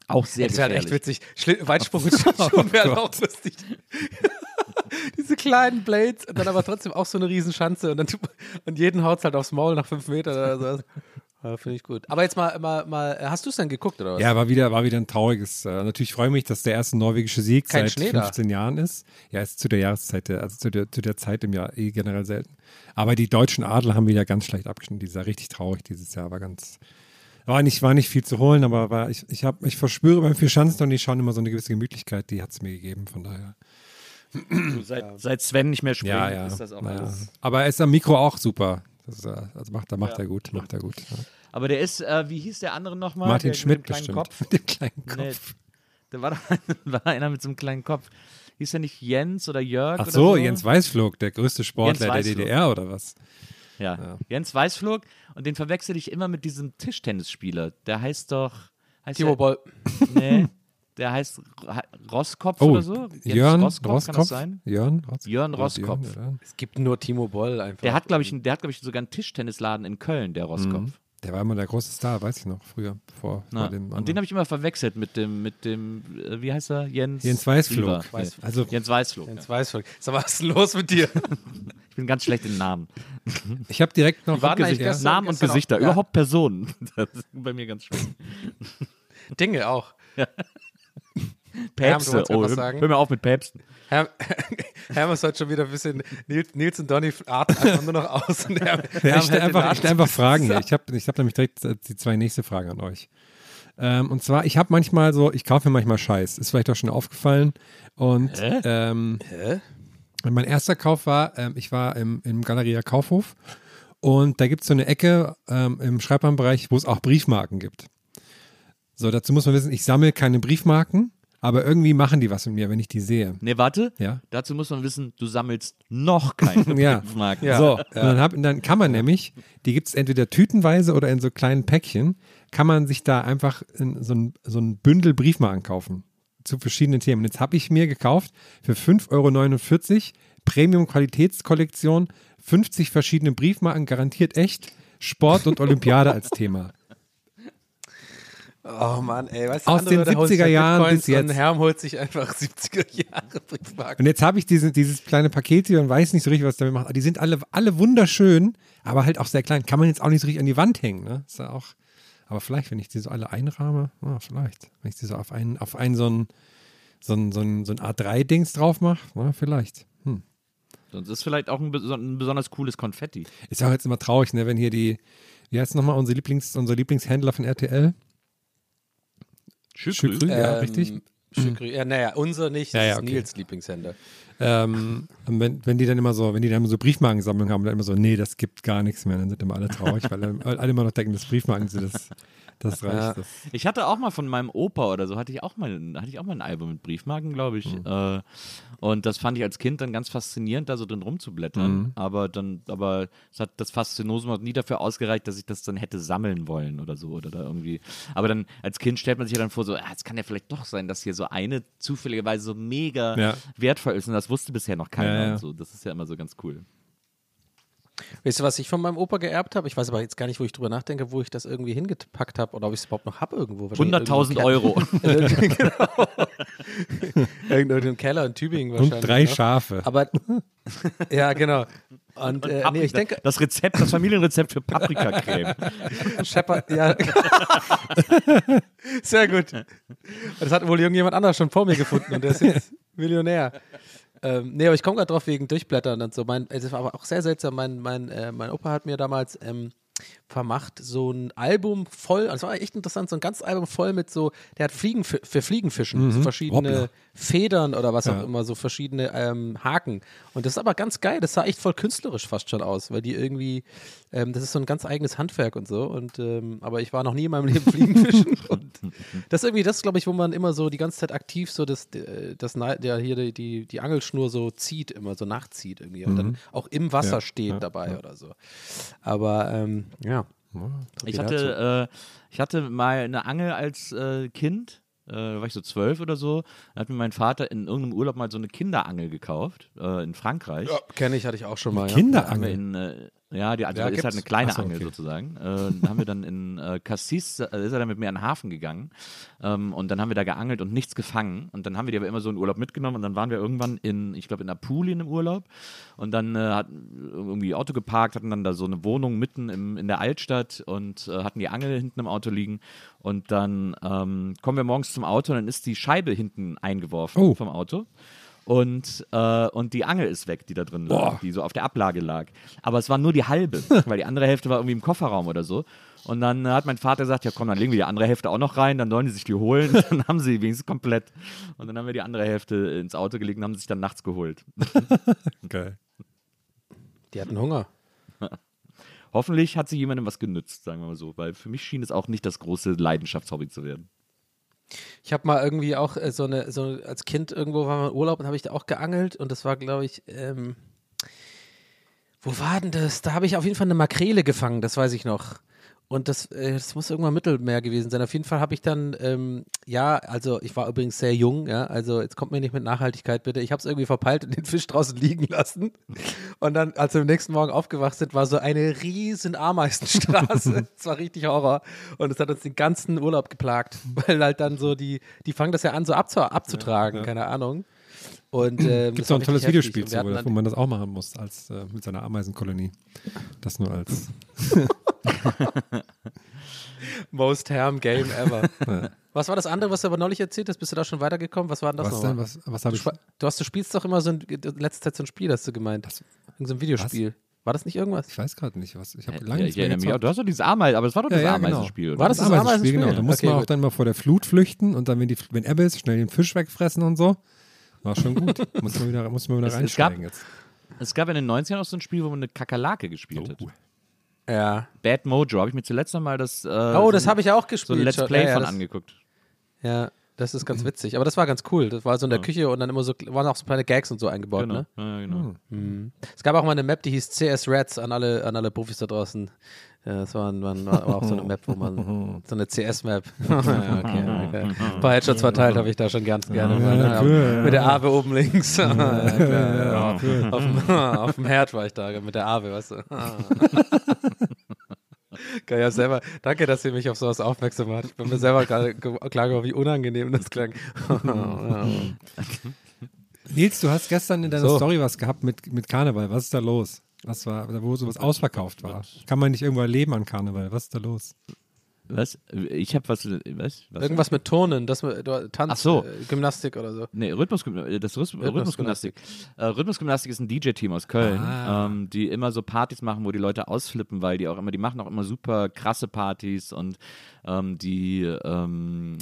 Auch sehr Das wäre halt echt witzig. Schli Weitsprung [LAUGHS] mit Schlittschuhen wäre auch lustig. [LAUGHS] Diese kleinen Blades und dann aber trotzdem auch so eine Riesenschanze und dann und jeden haut's halt aufs Maul nach fünf Metern oder so. Ja, Finde ich gut. Aber jetzt mal, mal, mal hast du es denn geguckt oder was? Ja, war wieder, war wieder ein trauriges. Äh, natürlich freue ich mich, dass der erste norwegische Sieg Kein seit Schnee da. 15 Jahren ist. Ja, ist zu der Jahreszeit, also zu der, zu der Zeit im Jahr eh generell selten. Aber die deutschen Adler haben wieder ganz schlecht abgeschnitten. Die war richtig traurig dieses Jahr. War ganz, war nicht, war nicht viel zu holen, aber war, ich, ich, hab, ich verspüre beim Vierschanzen und die schauen immer so eine gewisse Gemütlichkeit, die hat es mir gegeben, von daher. Seit, seit Sven nicht mehr springt, Ja, ja. ist das auch alles. Aber er ist am Mikro auch super. Das ist, äh, also macht, da macht er gut, macht er gut. Ja. Aber der ist, äh, wie hieß der andere nochmal? Martin der, Schmidt mit dem. Kopf. Mit dem kleinen Kopf. Nee, da war, doch, [LAUGHS] war einer mit so einem kleinen Kopf. Hieß der nicht Jens oder Jörg? Ach oder so, so, Jens Weißflog, der größte Sportler der. DDR oder was? Ja. Jens Weißflog und den verwechsel ich immer mit diesem Tischtennisspieler. Der heißt doch. Heißt Timo Boll. Nee, [LAUGHS] der heißt Ro- Roskopf Oh, oder so. Jens Jörn Roskopf, kann Roskopf. das sein? Jörn, Roskopf. Jörn oder? Es gibt nur Timo Boll einfach. Der hat, glaube ich, der hat, glaube ich, sogar einen Tischtennisladen in Köln, der Roskopf. Der war immer der große Star, weiß ich noch, früher, vor, Na, vor dem und den habe ich immer verwechselt mit dem, mit dem, äh, wie heißt er? Jens. Jens Weißflog. Nee. Also, Jens Weißflog. Jens Weißflog. Sag mal, was ist denn los mit dir? [LAUGHS] Ich bin ganz schlecht in Namen. ich habe direkt noch Gesichter. gestern- Namen und auch- Gesichter, ja. überhaupt Personen. [LAUGHS] Das ist bei mir ganz schwer. Dinge auch. Päpste. Oh, hör, hör mir auf mit Päpsten. Herr, [LAUGHS] Herm ist heute schon wieder ein bisschen. Nils, Nils und Donny atmen einfach nur noch aus. Und Herm, Ja, ich stelle einfach, stell einfach [LAUGHS] Fragen hier. Ich habe ich hab nämlich direkt äh, die zwei nächste Frage an euch. Ähm, und zwar, ich habe manchmal so, ich kaufe mir manchmal Scheiß. Ist vielleicht auch schon aufgefallen. Und ähm, mein erster Kauf war, ähm, ich war im, im Galeria Kaufhof und da gibt es so eine Ecke ähm, im Schreibwarenbereich, wo es auch Briefmarken gibt. So, dazu muss man wissen, ich sammle keine Briefmarken, aber irgendwie machen die was mit mir, wenn ich die sehe. Nee, warte. Ja. Dazu muss man wissen, du sammelst noch keine [LAUGHS] Ja. Briefmarken. So, und dann, hab, dann kann man nämlich, die gibt es entweder tütenweise oder in so kleinen Päckchen, kann man sich da einfach in so, ein, so ein Bündel Briefmarken kaufen zu verschiedenen Themen. Jetzt habe ich mir gekauft für 5,49 Euro Premium-Qualitätskollektion, 50 verschiedene Briefmarken, garantiert echt, Sport und Olympiade als Thema. Oh Mann, ey, weißt du, Aus den Leute holen sich 70er halt Jahren Bitcoins bis jetzt. Und Herm holt sich einfach [LAUGHS] 70er Jahre Briefmarken. Und jetzt habe ich diese, dieses kleine Paket hier und weiß nicht so richtig, was damit macht. Die sind alle, alle wunderschön, aber halt auch sehr klein. Kann man jetzt auch nicht so richtig an die Wand hängen. Ne? Ist ja auch, aber vielleicht, wenn ich die so alle einrahme, ah, vielleicht. Wenn ich die so auf einen, auf einen so ein, so ein, so ein, so ein A3-Dings drauf mache, na, vielleicht. Hm. Sonst ist vielleicht auch ein, ein besonders cooles Konfetti. Ist ja auch jetzt immer traurig, ne, wenn hier die, wie heißt nochmal unser, Lieblings, unser Lieblingshändler von RTL? Schükrü, ja, richtig. Schükrü, ja, naja, unser nicht, Ja, das ja, ist okay. Nils Lieblingshändler. Ähm, wenn, wenn die dann immer so, wenn die dann immer so Briefmarkensammlungen haben, dann immer so, nee, das gibt gar nichts mehr. Dann sind immer alle traurig, weil alle [LAUGHS] immer noch denken, das Briefmarken sind das, das reicht. Ja. Das. Ich hatte auch mal von meinem Opa oder so, hatte ich auch mal, hatte ich auch mal ein Album mit Briefmarken, glaube ich. Äh, und das fand ich als Kind dann ganz faszinierend, da so drin rumzublättern. Aber dann, aber es hat das Faszinosum hat nie dafür ausgereicht, dass ich das dann hätte sammeln wollen oder so. Oder da irgendwie. Aber dann als Kind stellt man sich ja dann vor, so, ah, es kann ja vielleicht doch sein, dass hier so eine zufälligerweise so mega Ja. wertvoll ist. Und das wusste bisher noch keiner. Ja, ja. Und so. Das ist ja immer so ganz cool. Weißt du, was ich von meinem Opa geerbt habe? Ich weiß aber jetzt gar nicht, wo ich drüber nachdenke, wo ich das irgendwie hingepackt habe oder ob ich es überhaupt noch habe irgendwo. Wahrscheinlich 100.000 irgendwo Euro. [LAUGHS] genau. Irgendwo im Keller in Tübingen wahrscheinlich. Und drei noch. Schafe. Aber, ja, genau. Und, äh, nee, ich denke, das Rezept, das Familienrezept für Paprikacreme. [LAUGHS] Shepard, ja. [LAUGHS] Sehr gut. Und Das hat wohl irgendjemand anders schon vor mir gefunden und der ist jetzt Millionär. Ähm, nee, aber ich komme gerade drauf wegen Durchblättern und so. Mein, es war aber auch sehr seltsam. Mein, mein, äh, mein Opa hat mir damals ähm, vermacht so ein Album voll, also war echt interessant, so ein ganzes Album voll mit so, der hat Fliegen für, für Fliegenfischen, so verschiedene Hoppla. Federn oder was auch Ja. immer, so verschiedene ähm, Haken. Und das ist aber ganz geil, das sah echt voll künstlerisch fast schon aus, weil die irgendwie, ähm, das ist so ein ganz eigenes Handwerk und so. Und ähm, aber ich war noch nie in meinem Leben Fliegenfischen. [LAUGHS] und das ist irgendwie das, glaube ich, wo man immer so die ganze Zeit aktiv so das, äh, das der hier die, die, die Angelschnur so zieht, immer so nachzieht irgendwie und dann auch im Wasser Ja, steht ja, dabei oder so. Aber ähm, ja. Ich hatte, äh, ich hatte mal eine Angel als äh, Kind, äh, da war ich so zwölf oder so. Da hat mir mein Vater in irgendeinem Urlaub mal so eine Kinderangel gekauft äh, in Frankreich. Kenne ich, hatte ich auch schon mal. Ja. Kinderangel. in, äh, ja, die also Ja, ist halt eine kleine Ach so, Angel okay. sozusagen. Äh, dann haben wir dann in äh, Cassis, äh, ist er dann mit mir an den Hafen gegangen ähm, und dann haben wir da geangelt und nichts gefangen und dann haben wir die aber immer so in Urlaub mitgenommen und dann waren wir irgendwann in, ich glaube in Apulien im Urlaub und dann äh, hatten irgendwie Auto geparkt, hatten dann da so eine Wohnung mitten im, in der Altstadt und äh, hatten die Angel hinten im Auto liegen und dann ähm, kommen wir morgens zum Auto und dann ist die Scheibe hinten eingeworfen Oh. vom Auto. Und, äh, und die Angel ist weg, die da drin lag, die so auf der Ablage lag. Aber es war nur die halbe, [LAUGHS] weil die andere Hälfte war irgendwie im Kofferraum oder so. Und dann hat mein Vater gesagt, ja komm, dann legen wir die andere Hälfte auch noch rein, dann sollen die sich die holen. [LAUGHS] dann haben sie wenigstens komplett. Und dann haben wir die andere Hälfte ins Auto gelegt und haben sie sich dann nachts geholt. [LAUGHS] Geil. Die hatten Hunger. Hoffentlich hat sie jemandem was genützt, sagen wir mal so, weil für mich schien es auch nicht das große Leidenschaftshobby zu werden. Ich habe mal irgendwie auch äh, so eine, so als Kind irgendwo war mal im Urlaub und habe ich da auch geangelt und das war, glaube ich, ähm, Wo war denn das? Da habe ich auf jeden Fall eine Makrele gefangen, das weiß ich noch. Und das, äh, das muss irgendwann Mittelmeer gewesen sein. Auf jeden Fall habe ich dann, ähm, ja, also ich war übrigens sehr jung, ja, also jetzt kommt mir nicht mit Nachhaltigkeit bitte. Ich habe es irgendwie verpeilt und den Fisch draußen liegen lassen. Und dann, als wir am nächsten Morgen aufgewacht sind, war so eine riesen Ameisenstraße. [LAUGHS] Es war richtig Horror. Und es hat uns den ganzen Urlaub geplagt, weil halt dann so die, die fangen das ja an, so abzu abzutragen, keine Ahnung. Und ähm, Gibt das es auch ein tolles. Videospiel zu, wo man das auch machen muss, als äh, mit seiner Ameisenkolonie. Das nur als. [LAUGHS] [LAUGHS] Most Ham Game ever. Ja. Was war das andere, was du aber neulich erzählt hast? Bist du da schon weitergekommen? Was war denn das Was nochmal? denn? Was, was habe Du, ich? du hast, du spielst doch immer so ein, in letzter Zeit so ein Spiel, hast du gemeint. Irgend so ein Videospiel. War das nicht irgendwas? Ich weiß gerade nicht. Was, ich habe Ja, lange ich nichts mehr auch. gezockt. Du hast doch dieses Ameisen, aber es war doch Ja, das ja, genau. Ameisenspiel. War das das Ameisenspiel, Ameisenspiel? genau. Da muss Okay, man auch gut. dann mal vor der Flut flüchten und dann, wenn, die, wenn Ebbe ist, schnell den Fisch wegfressen und so. War schon gut. muss man wieder, muss man wieder Es- es gab- reinsteigen jetzt. Es gab in den 90ern auch so ein Spiel, wo man eine Kakerlake gespielt hat. Ja. Bad Mojo, habe ich mir zuletzt noch mal das. Äh, Oh, das habe ich auch so gespielt. ein Let's. Play ja, ja, von angeguckt. Ja, das ist ganz witzig. Aber das war ganz cool. Das war so in der Küche und dann immer so, waren auch so kleine Gags und so eingebaut, Genau. ne? Ja, genau. Es gab auch mal eine Map, die hieß CS Reds an alle, an alle Profis da draußen. Ja, das war, war, war auch so eine Map, wo man, [LAUGHS] so eine CS-Map. [LAUGHS] [LAUGHS] ja, okay, okay. Ein paar Headshots verteilt habe ich da schon ganz gerne. ne? cool. Mit der Awe oben links. ja, klar, ja. Auf, dem, auf dem Herd war ich da, mit der Awe, weißt du. Geil, ja, selber, danke, dass ihr mich auf sowas aufmerksam macht. Ich bin mir selber gerade ge- klar geworden, wie unangenehm das klang. [LAUGHS] Nils, du hast gestern in deiner So. Story was gehabt mit, mit Karneval. Was ist da los? Was war, wo sowas ausverkauft war? Kann man nicht irgendwo erleben an Karneval? Was ist da los? Was? Ich habe was, was? was? Irgendwas mit Turnen, das mit, Tanz, Ach so. äh, Gymnastik oder so. Nee, Rhythmusgymnastik. Das Rhythmus Rhythmusgymnastik. Äh, Rhythmusgymnastik ist ein DJ-Team aus Köln, Ah. ähm, die immer so Partys machen, wo die Leute ausflippen, weil die auch immer, die machen auch immer super krasse Partys und ähm, die, ähm,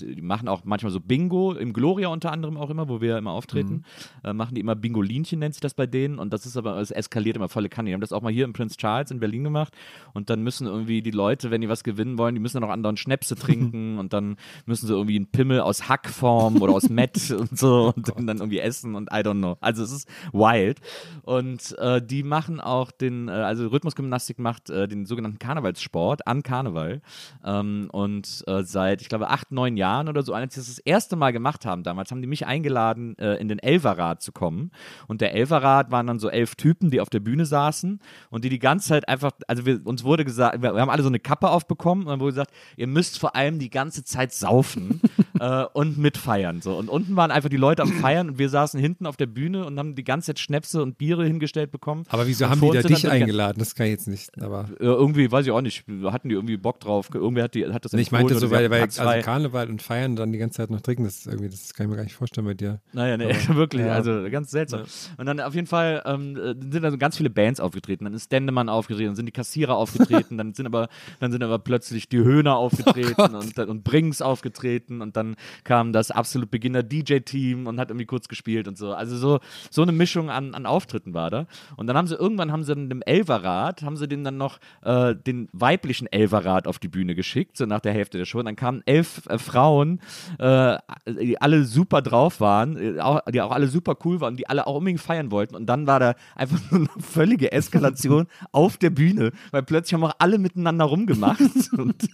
die machen auch manchmal so Bingo, im Gloria unter anderem auch immer, wo wir immer auftreten, äh, machen die immer Bingolinchen, nennt sich das bei denen und das ist aber, es eskaliert immer volle Kanne. Die haben das auch mal hier im Prince Charles in Berlin gemacht und dann müssen irgendwie die Leute, wenn die was gewinnen wollen, die müssen dann auch anderen Schnäpse trinken [LAUGHS] und dann müssen sie irgendwie einen Pimmel aus Hackform oder aus Mett [LAUGHS] und so und dann, irgendwie essen und I don't know. Also es ist wild. Und äh, die machen auch den, äh, also Rhythmusgymnastik macht äh, den sogenannten Karnevalssport an Karneval. Ähm, und äh, seit, ich glaube, acht, neun Jahren oder so, als sie das das erste Mal gemacht haben damals, haben die mich eingeladen, äh, in den Elferrat zu kommen. Und der Elferrat waren dann so elf Typen, die auf der Bühne saßen und die die ganze Zeit einfach, also wir, uns wurde gesagt, wir, wir haben alle so eine Kappe aufbekommen und wurde gesagt, ihr müsst vor allem die ganze Zeit saufen [LAUGHS] [LAUGHS] äh, und mitfeiern. So. Und unten waren einfach die Leute am [CLEARS THROAT] Feiern und wir saßen hinten auf der Bühne und haben die ganze Zeit Schnäpse und Biere hingestellt bekommen. Aber wieso Und haben die da dich eingeladen? Das kann ich jetzt nicht. Aber Äh, irgendwie, weiß ich auch nicht, hatten die irgendwie Bock drauf. Irgendwer hat, die, hat das ich meinte so, weil, weil also Karneval und Feiern dann die ganze Zeit noch trinken, das irgendwie, das kann ich mir gar nicht vorstellen bei dir. Naja, nee, [LAUGHS] wirklich, also ganz seltsam. Und dann auf jeden Fall ähm, äh, sind da so ganz viele Bands aufgetreten. Dann ist Stendemann aufgetreten, dann sind die Kassierer aufgetreten, [LAUGHS] dann sind aber, dann sind aber plötzlich die Höhner aufgetreten und, und Brings aufgetreten und dann kam das absolut Beginner DJ-Team und hat irgendwie kurz gespielt und so. Also so, so eine Mischung an, an Auftritten war da. Und dann haben sie irgendwann haben sie dann dem Elverrat, haben sie den dann noch äh, den weiblichen Elverrat auf die Bühne geschickt, so nach der Hälfte der Show. Und dann kamen elf äh, Frauen, äh, die alle super drauf waren, äh, auch, die auch alle super cool waren, die alle auch unbedingt feiern wollten. Und dann war da einfach so eine völlige Eskalation [LAUGHS] auf der Bühne, weil plötzlich haben auch alle miteinander rumgemacht [LAUGHS] und,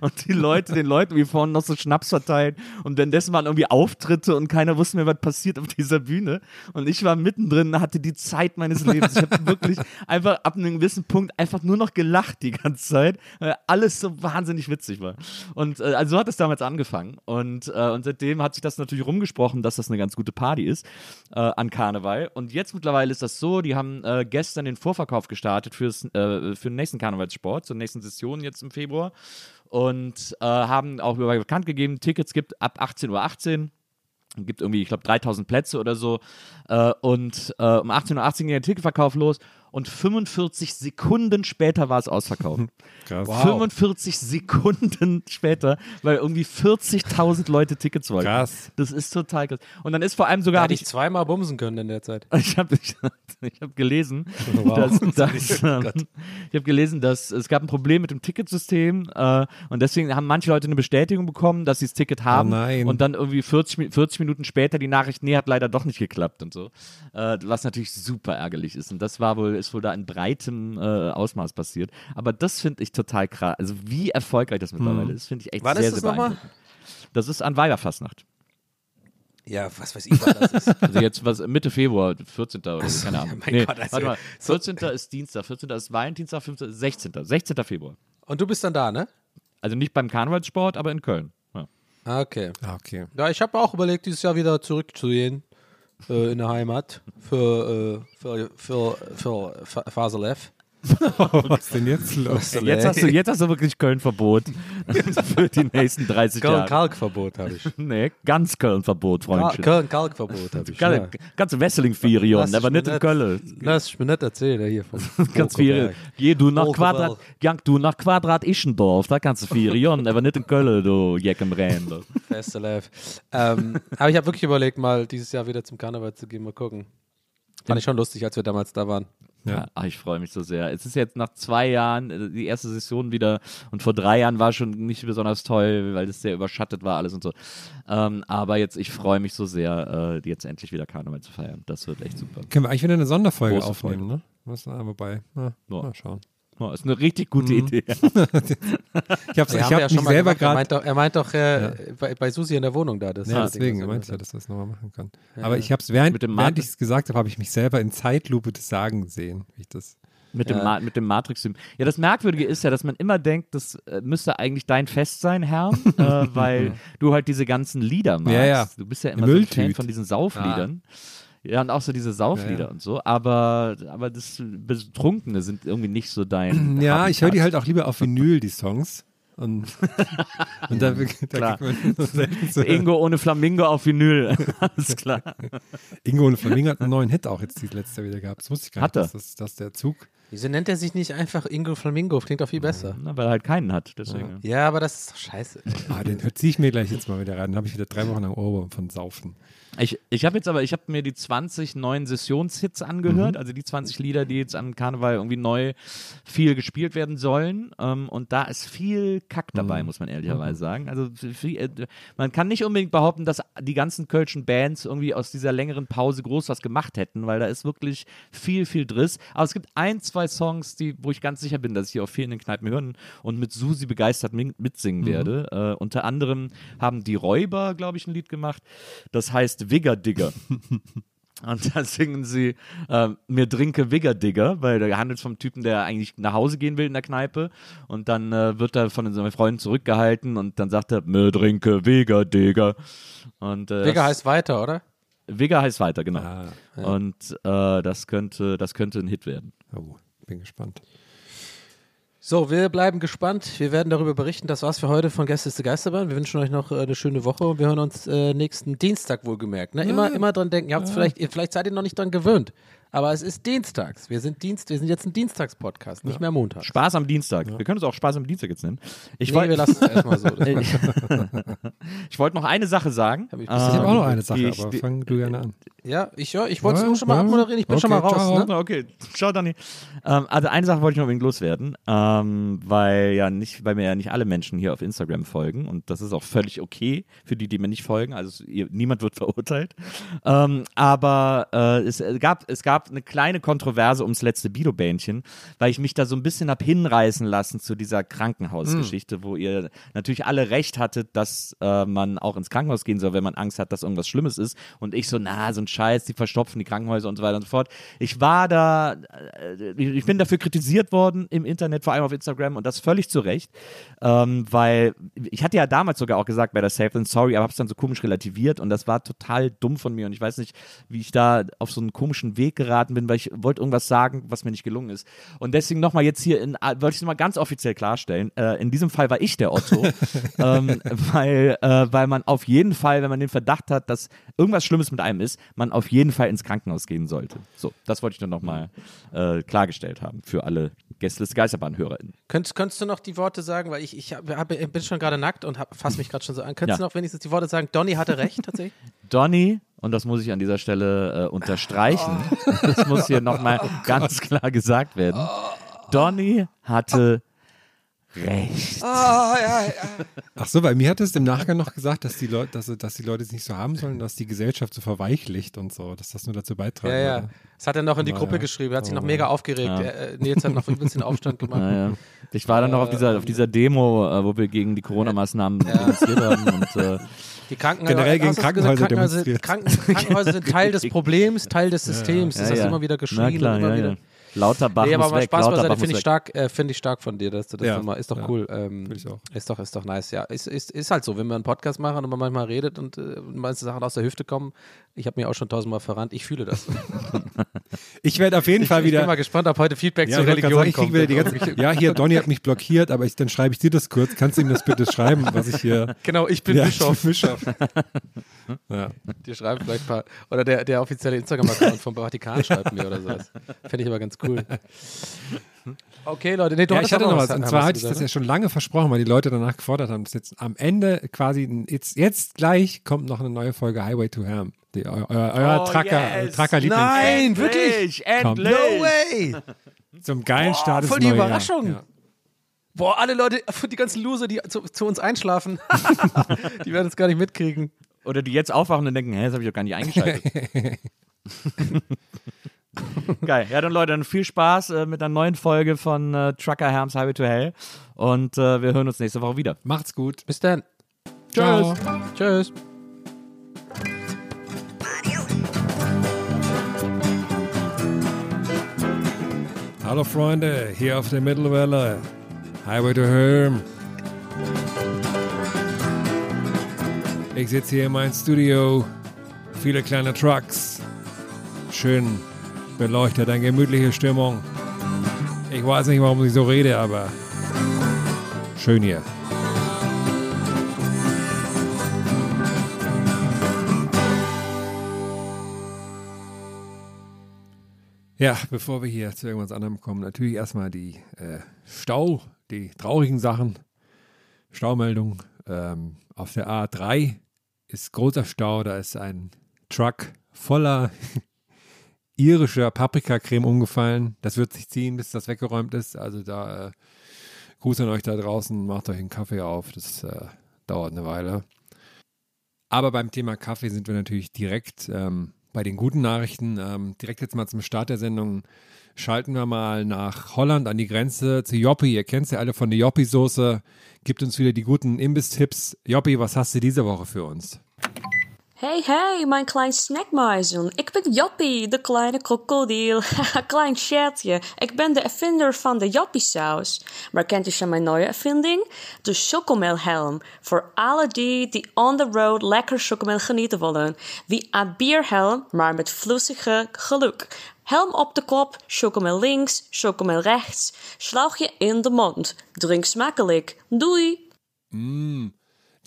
und die Leute, den Leuten wie vorne noch so Schnaps verteilt. Und währenddessen waren irgendwie Auftritte und keiner wusste mehr, was passiert auf dieser Bühne. Und ich war mittendrin, hatte die Zeit meines Lebens. Ich habe wirklich [LAUGHS] einfach ab einem gewissen Punkt einfach nur noch gelacht die ganze Zeit, weil alles so wahnsinnig witzig war. Und äh, also so hat es damals angefangen. Und, äh, und seitdem hat sich das natürlich rumgesprochen, dass das eine ganz gute Party ist äh, an Karneval. Und jetzt mittlerweile ist das so, die haben äh, gestern den Vorverkauf gestartet fürs, äh, für den nächsten Karnevalssport, zur nächsten Session jetzt im Februar. Und äh, haben auch bekannt gegeben, Tickets gibt ab 18.18 Uhr. 18 gibt irgendwie, ich glaube, 3000 Plätze oder so. Äh, und äh, um 18.18 Uhr ging der Ticketverkauf los und 45 Sekunden später war es ausverkauft. [LAUGHS] Krass. 45 Sekunden [LAUGHS] später, weil irgendwie 40.000 Leute Tickets wollten. Krass. Das ist total krass. Und dann ist vor allem Da sogar, hätte hab ich zweimal bumsen können in der Zeit. [LAUGHS] ich habe ich, ich hab gelesen, Wow. dass, dass, ähm, ich habe gelesen, dass es gab ein Problem mit dem Ticketsystem äh, und deswegen haben manche Leute eine Bestätigung bekommen, dass sie das Ticket haben Oh nein. und dann irgendwie 40, Mi- 40 Minuten später die Nachricht, nee, hat leider doch nicht geklappt und so, äh, was natürlich super ärgerlich ist und das war wohl ist wohl da in breitem äh, Ausmaß passiert. Aber das finde ich total krass. Also wie erfolgreich das mittlerweile ist, finde ich echt Wann sehr, ist das sehr nochmal? beeindruckend. Das ist an Weiberfastnacht. Ja, was weiß ich, wann das ist. [LAUGHS] Also jetzt was Mitte Februar, 14. oder so, keine Ahnung. mein Gott, also- warte mal. 14. ist Dienstag, 14. ist Valentinstag, 15. 16. 16. Februar. Und du bist dann da, ne? Also nicht beim Karnevalssport, aber in Köln. Ja. Ah, okay. Ah, okay. Ja, ich habe auch überlegt, dieses Jahr wieder zurückzugehen äh, in der Heimat für, äh, für, für, für, Faselev. [LAUGHS] Was ist denn jetzt los? Jetzt hast, du, jetzt hast du wirklich Köln-Verbot [LAUGHS] für die nächsten 30 Jahre. Köln-Kalkverbot habe ich. [LAUGHS] Nee, ganz Köln-Verbot, Freundchen. Köln-Kalkverbot habe ich. Ganz, ja. ganz Lass aber ich nicht in Köln. Lass ich mir nicht erzählen hier Ganz. Volkerberg. Geh du nach. Quadrat, gang du nach Quadrat Ischendorf, da kannst du Ferion, aber nicht in Köln, du Jeck im Rhein. Beste Live. ähm, aber ich habe wirklich überlegt, mal dieses Jahr wieder zum Karneval zu gehen. Mal gucken. Fand ich schon lustig, als wir damals da waren. Ja, ach, ich freue mich so sehr. Es ist jetzt nach zwei Jahren äh, die erste Session wieder und vor drei Jahren war schon nicht besonders toll, weil es sehr überschattet war alles und so. Ähm, aber jetzt, ich freue mich so sehr, äh, jetzt endlich wieder Karneval zu feiern. Das wird echt super. Können wir eigentlich wieder eine Sonderfolge Große aufnehmen, ne? Was, ah, wobei, na, Ja. mal schauen. Oh, ist eine richtig gute Idee. [LAUGHS] Ich habe Ja, ich wir hab ja schon mich mal selber gemacht. Er meint gerade. doch, er meint doch äh, bei, bei Susi in der Wohnung da. Das Ja, deswegen, er er meinte ja, dass das nochmal machen kann. Aber ich habe es, während, während ich es gesagt habe, habe ich mich selber in Zeitlupe das Sagen sehen. Wie ich das, Mit dem, Ja. Ma mit dem Matrix-Sim. Ja, das Merkwürdige ist ja, dass man immer denkt, das äh, müsste eigentlich dein Fest sein, Herr, [LAUGHS] äh, weil du halt diese ganzen Lieder magst. Ja, ja. Du bist ja immer so ein Fan von diesen Saufliedern. Ja, und auch so diese Sauflieder Ja, ja. und so, aber, aber das Betrunkene sind irgendwie nicht so dein. [CLEARS THROAT] ja, ich höre die Habitat. halt auch lieber auf Vinyl, die Songs. Und, [LAUGHS] und da, da Klar. kriegt man so Ingo ohne Flamingo auf Vinyl. [LAUGHS] Alles klar. Ingo und Flamingo hat einen neuen Hit auch jetzt die letzte wieder gehabt. Das wusste ich gar Hat nicht, dass, das, dass der Zug. Wieso nennt er sich nicht einfach Ingo Flamingo? Klingt doch viel besser. Na, weil er halt keinen hat, deswegen. Ja, aber das ist doch scheiße. Ah, den ziehe ich mir gleich jetzt mal wieder rein. Dann habe ich wieder drei Wochen lang Ohrwurm von Saufen. Ich, ich habe jetzt aber, ich habe mir die 20 neuen Sessionshits angehört, Mhm. also die 20 Lieder, die jetzt an Karneval irgendwie neu viel gespielt werden sollen. Ähm, und da ist viel Kack Mhm. dabei, muss man ehrlicherweise sagen. Also viel, äh, man kann nicht unbedingt behaupten, dass die ganzen kölschen Bands irgendwie aus dieser längeren Pause groß was gemacht hätten, weil da ist wirklich viel, viel Driss. Aber es gibt ein, zwei Songs, die, wo ich ganz sicher bin, dass ich die auch viel in den Kneipen hören und mit Susi begeistert mitsingen werde. Äh, unter anderem haben die Räuber, glaube ich, ein Lied gemacht. Das heißt Wigger Digger. [LAUGHS] Und da singen sie äh, mir trinke Wigger Digger, weil der handelt vom Typen, der eigentlich nach Hause gehen will in der Kneipe. Und dann äh, wird er von seinen Freunden zurückgehalten und dann sagt er, mir trinke Wigger Digger. Und äh, das- heißt weiter, oder? Wigger heißt weiter, genau. Ah, Und äh, das könnte, das könnte ein Hit werden. oh, bin gespannt. So, wir bleiben gespannt. Wir werden darüber berichten. Das war's für heute von Gäste ist Geisterbahn. Wir wünschen euch noch äh, eine schöne Woche und wir hören uns äh, nächsten Dienstag wohlgemerkt. Ne? Immer, immer dran denken. Ihr habt's vielleicht, ihr, vielleicht seid ihr noch nicht dran gewöhnt. Aber es ist Dienstags. Wir sind Dienst, wir sind jetzt ein Dienstagspodcast, nicht mehr Montag. Spaß am Dienstag. Wir können es auch Spaß am Dienstag jetzt nennen. Ich Nee, wollte wir lassen es erstmal so. [LAUGHS] Ich wollte noch eine Sache sagen. Ich Ich habe Ähm, auch noch eine Sache, ich- aber fang du gerne an. ja, ich, ja, ich wollte es Ja, nur schon mal ja. abmoderieren. Ich bin schon mal Okay, raus. ciao. Ne? Okay, ciao Dani. Ähm, also eine Sache wollte ich noch unbedingt loswerden, ähm, weil ja nicht, weil mir ja nicht alle Menschen hier auf Instagram folgen und das ist auch völlig okay für die, die mir nicht folgen. Also ihr, niemand wird verurteilt. Ähm, aber äh, es gab es gab eine kleine Kontroverse ums letzte Bido-Bähnchen, weil ich mich da so ein bisschen hab hinreißen lassen zu dieser Krankenhausgeschichte, wo ihr natürlich alle recht hattet, dass äh, man auch ins Krankenhaus gehen soll, wenn man Angst hat, dass irgendwas Schlimmes ist. Und ich so, na, so ein Scheiß, die verstopfen die Krankenhäuser und so weiter und so fort. Ich war da, äh, ich bin dafür kritisiert worden im Internet, vor allem auf Instagram und das völlig zu Recht, ähm, weil ich hatte ja damals sogar auch gesagt bei der Safe and Sorry, aber habe es dann so komisch relativiert und das war total dumm von mir und ich weiß nicht, wie ich da auf so einen komischen Weg geraten bin, weil ich wollte irgendwas sagen, was mir nicht gelungen ist. Und deswegen nochmal jetzt hier, in, äh, wollte ich es mal ganz offiziell klarstellen, äh, in diesem Fall war ich der Otto, [LAUGHS] ähm, weil, äh, weil man auf jeden Fall, wenn man den Verdacht hat, dass irgendwas Schlimmes mit einem ist, man auf jeden Fall ins Krankenhaus gehen sollte. So, das wollte ich dann nochmal äh, klargestellt haben für alle Gästeliste Geisterbahn-HörerInnen. Könntest, könntest du noch die Worte sagen, weil ich, ich hab, bin schon gerade nackt und hab, fass mich gerade schon so an. Könntest Ja. du noch wenigstens die Worte sagen, Donny hatte recht tatsächlich? [LAUGHS] Donny, und das muss ich an dieser Stelle äh, unterstreichen, das muss hier nochmal [LAUGHS] ganz klar gesagt werden. Donny hatte rechts. Ah, ja, ja. Ach so, weil mir hat es im Nachgang noch gesagt, dass die Leute, dass, dass die Leute es nicht so haben sollen, dass die Gesellschaft so verweichlicht und so, dass das nur dazu beitragen Ja, ja. würde. Das hat er noch in die Gruppe ja. geschrieben. Er hat sich noch Aber mega aufgeregt. Ja. Er, äh, Nils hat noch ein bisschen Aufstand gemacht. Naja. Ich war dann noch auf dieser, auf dieser Demo, äh, wo wir gegen die Corona-Maßnahmen demonstriert haben. Und, äh, Die Krankenhäuser, Generell gegen? Krankenhäuser Krankenhäuser, Kranken, Krankenhäuser sind Teil des [LAUGHS] Problems, Teil des Systems. Das ja, hast du ja. immer wieder Na geschrien. klar, und immer ja, wieder. Lauterbach Nee, aber muss mal weg, Spaß beiseite, finde ich stark, äh, finde ich stark von dir, dass du das Ja, so mal, ist doch ja. cool. Ähm, ich auch. Ist doch, ist doch nice, ja. Ist, ist, ist halt so, wenn wir einen Podcast machen und man manchmal redet und äh, manche Sachen aus der Hüfte kommen. Ich habe mir auch schon tausendmal verrannt, ich fühle das. [LAUGHS] Ich werde auf jeden Fall ich wieder. bin mal gespannt, ob heute Feedback Ja, zur ich Religion sagen, ich kommt. wieder die ganze, ja, hier, Donny hat mich blockiert, aber ich, dann schreibe ich dir das kurz. Kannst du ihm das bitte schreiben, was ich hier. [LAUGHS] genau, ich bin ja, Bischof. Ich bin Bischof. [LAUGHS] ja. Die schreiben vielleicht ein paar. Oder der, der offizielle Instagram-Account vom Vatikan schreibt mir oder sowas. Fände ich aber ganz cool. [LAUGHS] Okay, Leute. Nee, du ja, ich hatte noch was. Und zwar hatte ich das ja schon lange versprochen, weil die Leute danach gefordert haben, dass jetzt am Ende quasi, jetzt, jetzt gleich kommt noch eine neue Folge Highway to Hell. Die, euer euer, Oh, Tracker, yes. Tracker Lieblings Nein, wirklich? Endlich! No way! zum geilen Start des voll die Überraschung. Ja. Boah, alle Leute, [LAUGHS] die ganzen Loser, die zu, zu uns einschlafen, [LAUGHS] die werden es gar nicht mitkriegen. Oder die jetzt aufwachen und denken, hä, das habe ich doch gar nicht eingeschaltet. [LAUGHS] Geil. Ja, dann Leute, dann viel Spaß äh, mit einer neuen Folge von äh, Trucker Herms Highway to Hell. Und äh, wir hören uns nächste Woche wieder. Macht's gut. Bis dann. Ciao. Tschüss. Hallo Freunde, hier auf der Mittelwelle. Highway to Home. Ich sitze hier in meinem Studio. Viele kleine Trucks. Schön beleuchtet, eine gemütliche Stimmung. Ich weiß nicht, warum ich so rede, aber schön hier. Ja, bevor wir hier zu irgendwas anderem kommen, natürlich erstmal die äh, Stau, die traurigen Sachen. Staumeldung. Ähm, auf der A3 ist großer Stau, da ist ein Truck voller irischer Paprikacreme umgefallen. Das wird sich ziehen, bis das weggeräumt ist. Also da äh, Gruß an euch da draußen, macht euch einen Kaffee auf. Das äh, dauert eine Weile. Aber beim Thema Kaffee sind wir natürlich direkt ähm, bei den guten Nachrichten. Ähm, direkt jetzt mal zum Start der Sendung schalten wir mal nach Holland an die Grenze zu Joppi. Ihr kennt sie alle von der Joppi-Soße. Gibt uns wieder die guten Imbiss-Tipps. Joppi, was hast du diese Woche für uns? Hey, hey, mijn klein snackmuizen. Ik ben Joppie, de kleine krokodil. [LAUGHS] Klein schertje. Ik ben de ervinder van de Joppie-saus. Maar kent u schon mijn nieuwe ervinding? De chocomelhelm. Voor alle die die on the road lekker chocomel genieten willen. Wie een bierhelm, maar met vloesige geluk. Helm op de kop, chocomel links, chocomel rechts. Je in de mond. Drink smakelijk. Doei! Mm,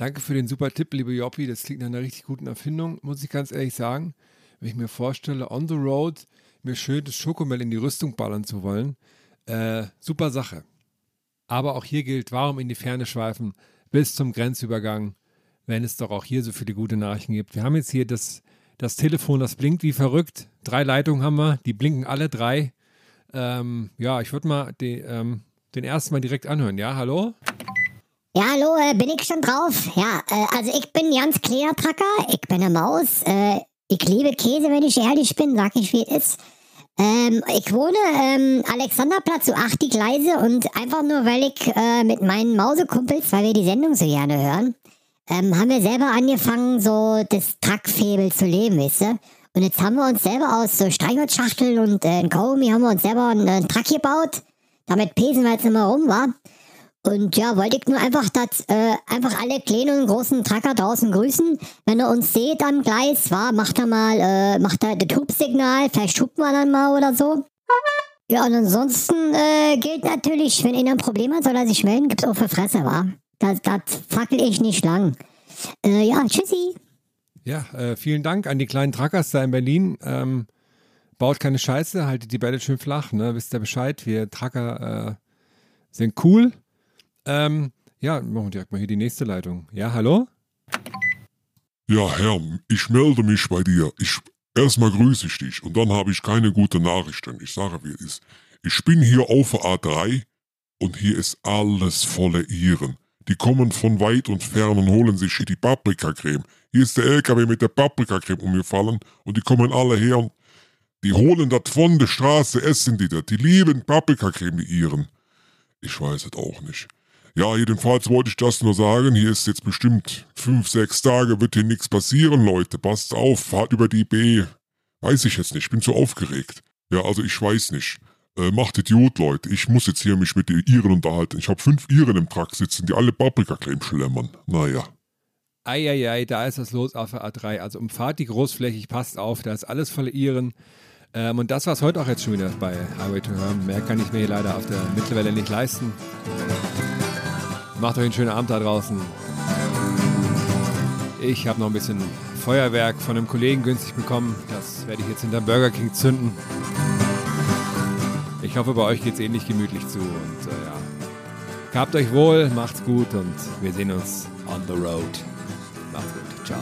danke für den super Tipp, liebe Joppi. Das klingt nach einer richtig guten Erfindung, muss ich ganz ehrlich sagen. Wenn ich mir vorstelle, on the road mir schön das Schokomel in die Rüstung ballern zu wollen, äh, super Sache. Aber auch hier gilt, warum in die Ferne schweifen bis zum Grenzübergang, wenn es doch auch hier so viele gute Nachrichten gibt. Wir haben jetzt hier das, das Telefon, das blinkt wie verrückt. Drei Leitungen haben wir, die blinken alle drei. Ähm, ja, ich würde mal die, ähm, den ersten mal direkt anhören. Ja, hallo? Ja, hallo, äh, bin ich schon drauf? Ja, äh, also ich bin Jans kleiner Tracker, ich bin eine Maus. Äh, ich liebe Käse, wenn ich ehrlich bin, sag ich wie es ist. Ähm, ich wohne ähm, Alexanderplatz, so 8 die Gleise und einfach nur, weil ich äh, mit meinen Mausekumpels, weil wir die Sendung so gerne hören, ähm, haben wir selber angefangen, so das Truckfebel zu leben, weißt du? Und jetzt haben wir uns selber aus so Streichholzschachteln und äh, Kaugummi haben wir uns selber einen, einen Truck gebaut. Damit pesen wir jetzt immer rum, wa? Und ja, wollte ich nur einfach, dass äh, einfach alle kleinen und großen Trucker draußen grüßen. Wenn ihr uns seht am Gleis, war, macht er mal, äh, macht er das Hubsignal, vielleicht schuppen wir dann mal oder so. Ja, und ansonsten äh, gilt natürlich, wenn einer ein Problem hat, soll er sich melden, gibt's auch für Fresse, wa? Das, das fackel ich nicht lang. Äh, ja, tschüssi. Ja, äh, vielen Dank an die kleinen Truckers da in Berlin. Ähm, baut keine Scheiße, haltet die Bälle schön flach, ne? Wisst ihr Bescheid? Wir Trucker äh, sind cool. Ähm, ja, machen wir direkt mal hier die nächste Leitung. Ja, hallo? Ja, Herr, ich melde mich bei dir. Ich erstmal grüße ich dich und dann habe ich keine gute Nachrichten. Ich sage, wie es ist. Ich bin hier auf der A3 Und hier ist alles voller Iren. Die kommen von weit und fern und holen sich hier die Paprikacreme. Hier ist der LKW mit der Paprikacreme umgefallen und die kommen alle her und die holen das von der Straße, essen die das. Die lieben Paprikacreme, die Iren. Ich weiß es auch nicht. Ja, jedenfalls wollte ich das nur sagen. Hier ist jetzt bestimmt fünf, sechs Tage, wird hier nichts passieren, Leute. Passt auf, fahrt über die B. Weiß ich jetzt nicht, ich bin zu aufgeregt. Ja, also ich weiß nicht. Äh, macht Idiot, Leute. Ich muss jetzt hier mich mit den Iren unterhalten. Ich habe fünf Iren im Truck sitzen, die alle Paprikacreme schlemmern. Naja. Eieiei, da ist was los auf der A3. Also umfahrt die großflächig, passt auf, da ist alles voller Iren. Ähm, und das war es heute auch jetzt schon wieder bei Highway to Home. Mehr kann ich mir hier leider auf der Mittelwelle nicht leisten. Macht euch einen schönen Abend da draußen. Ich habe noch ein bisschen Feuerwerk von einem Kollegen günstig bekommen. Das werde ich jetzt hinter Burger King zünden. Ich hoffe, bei euch geht es ähnlich gemütlich zu. Und äh, ja, gehabt euch wohl, macht's gut und wir sehen uns on the road. Macht's gut. Ciao.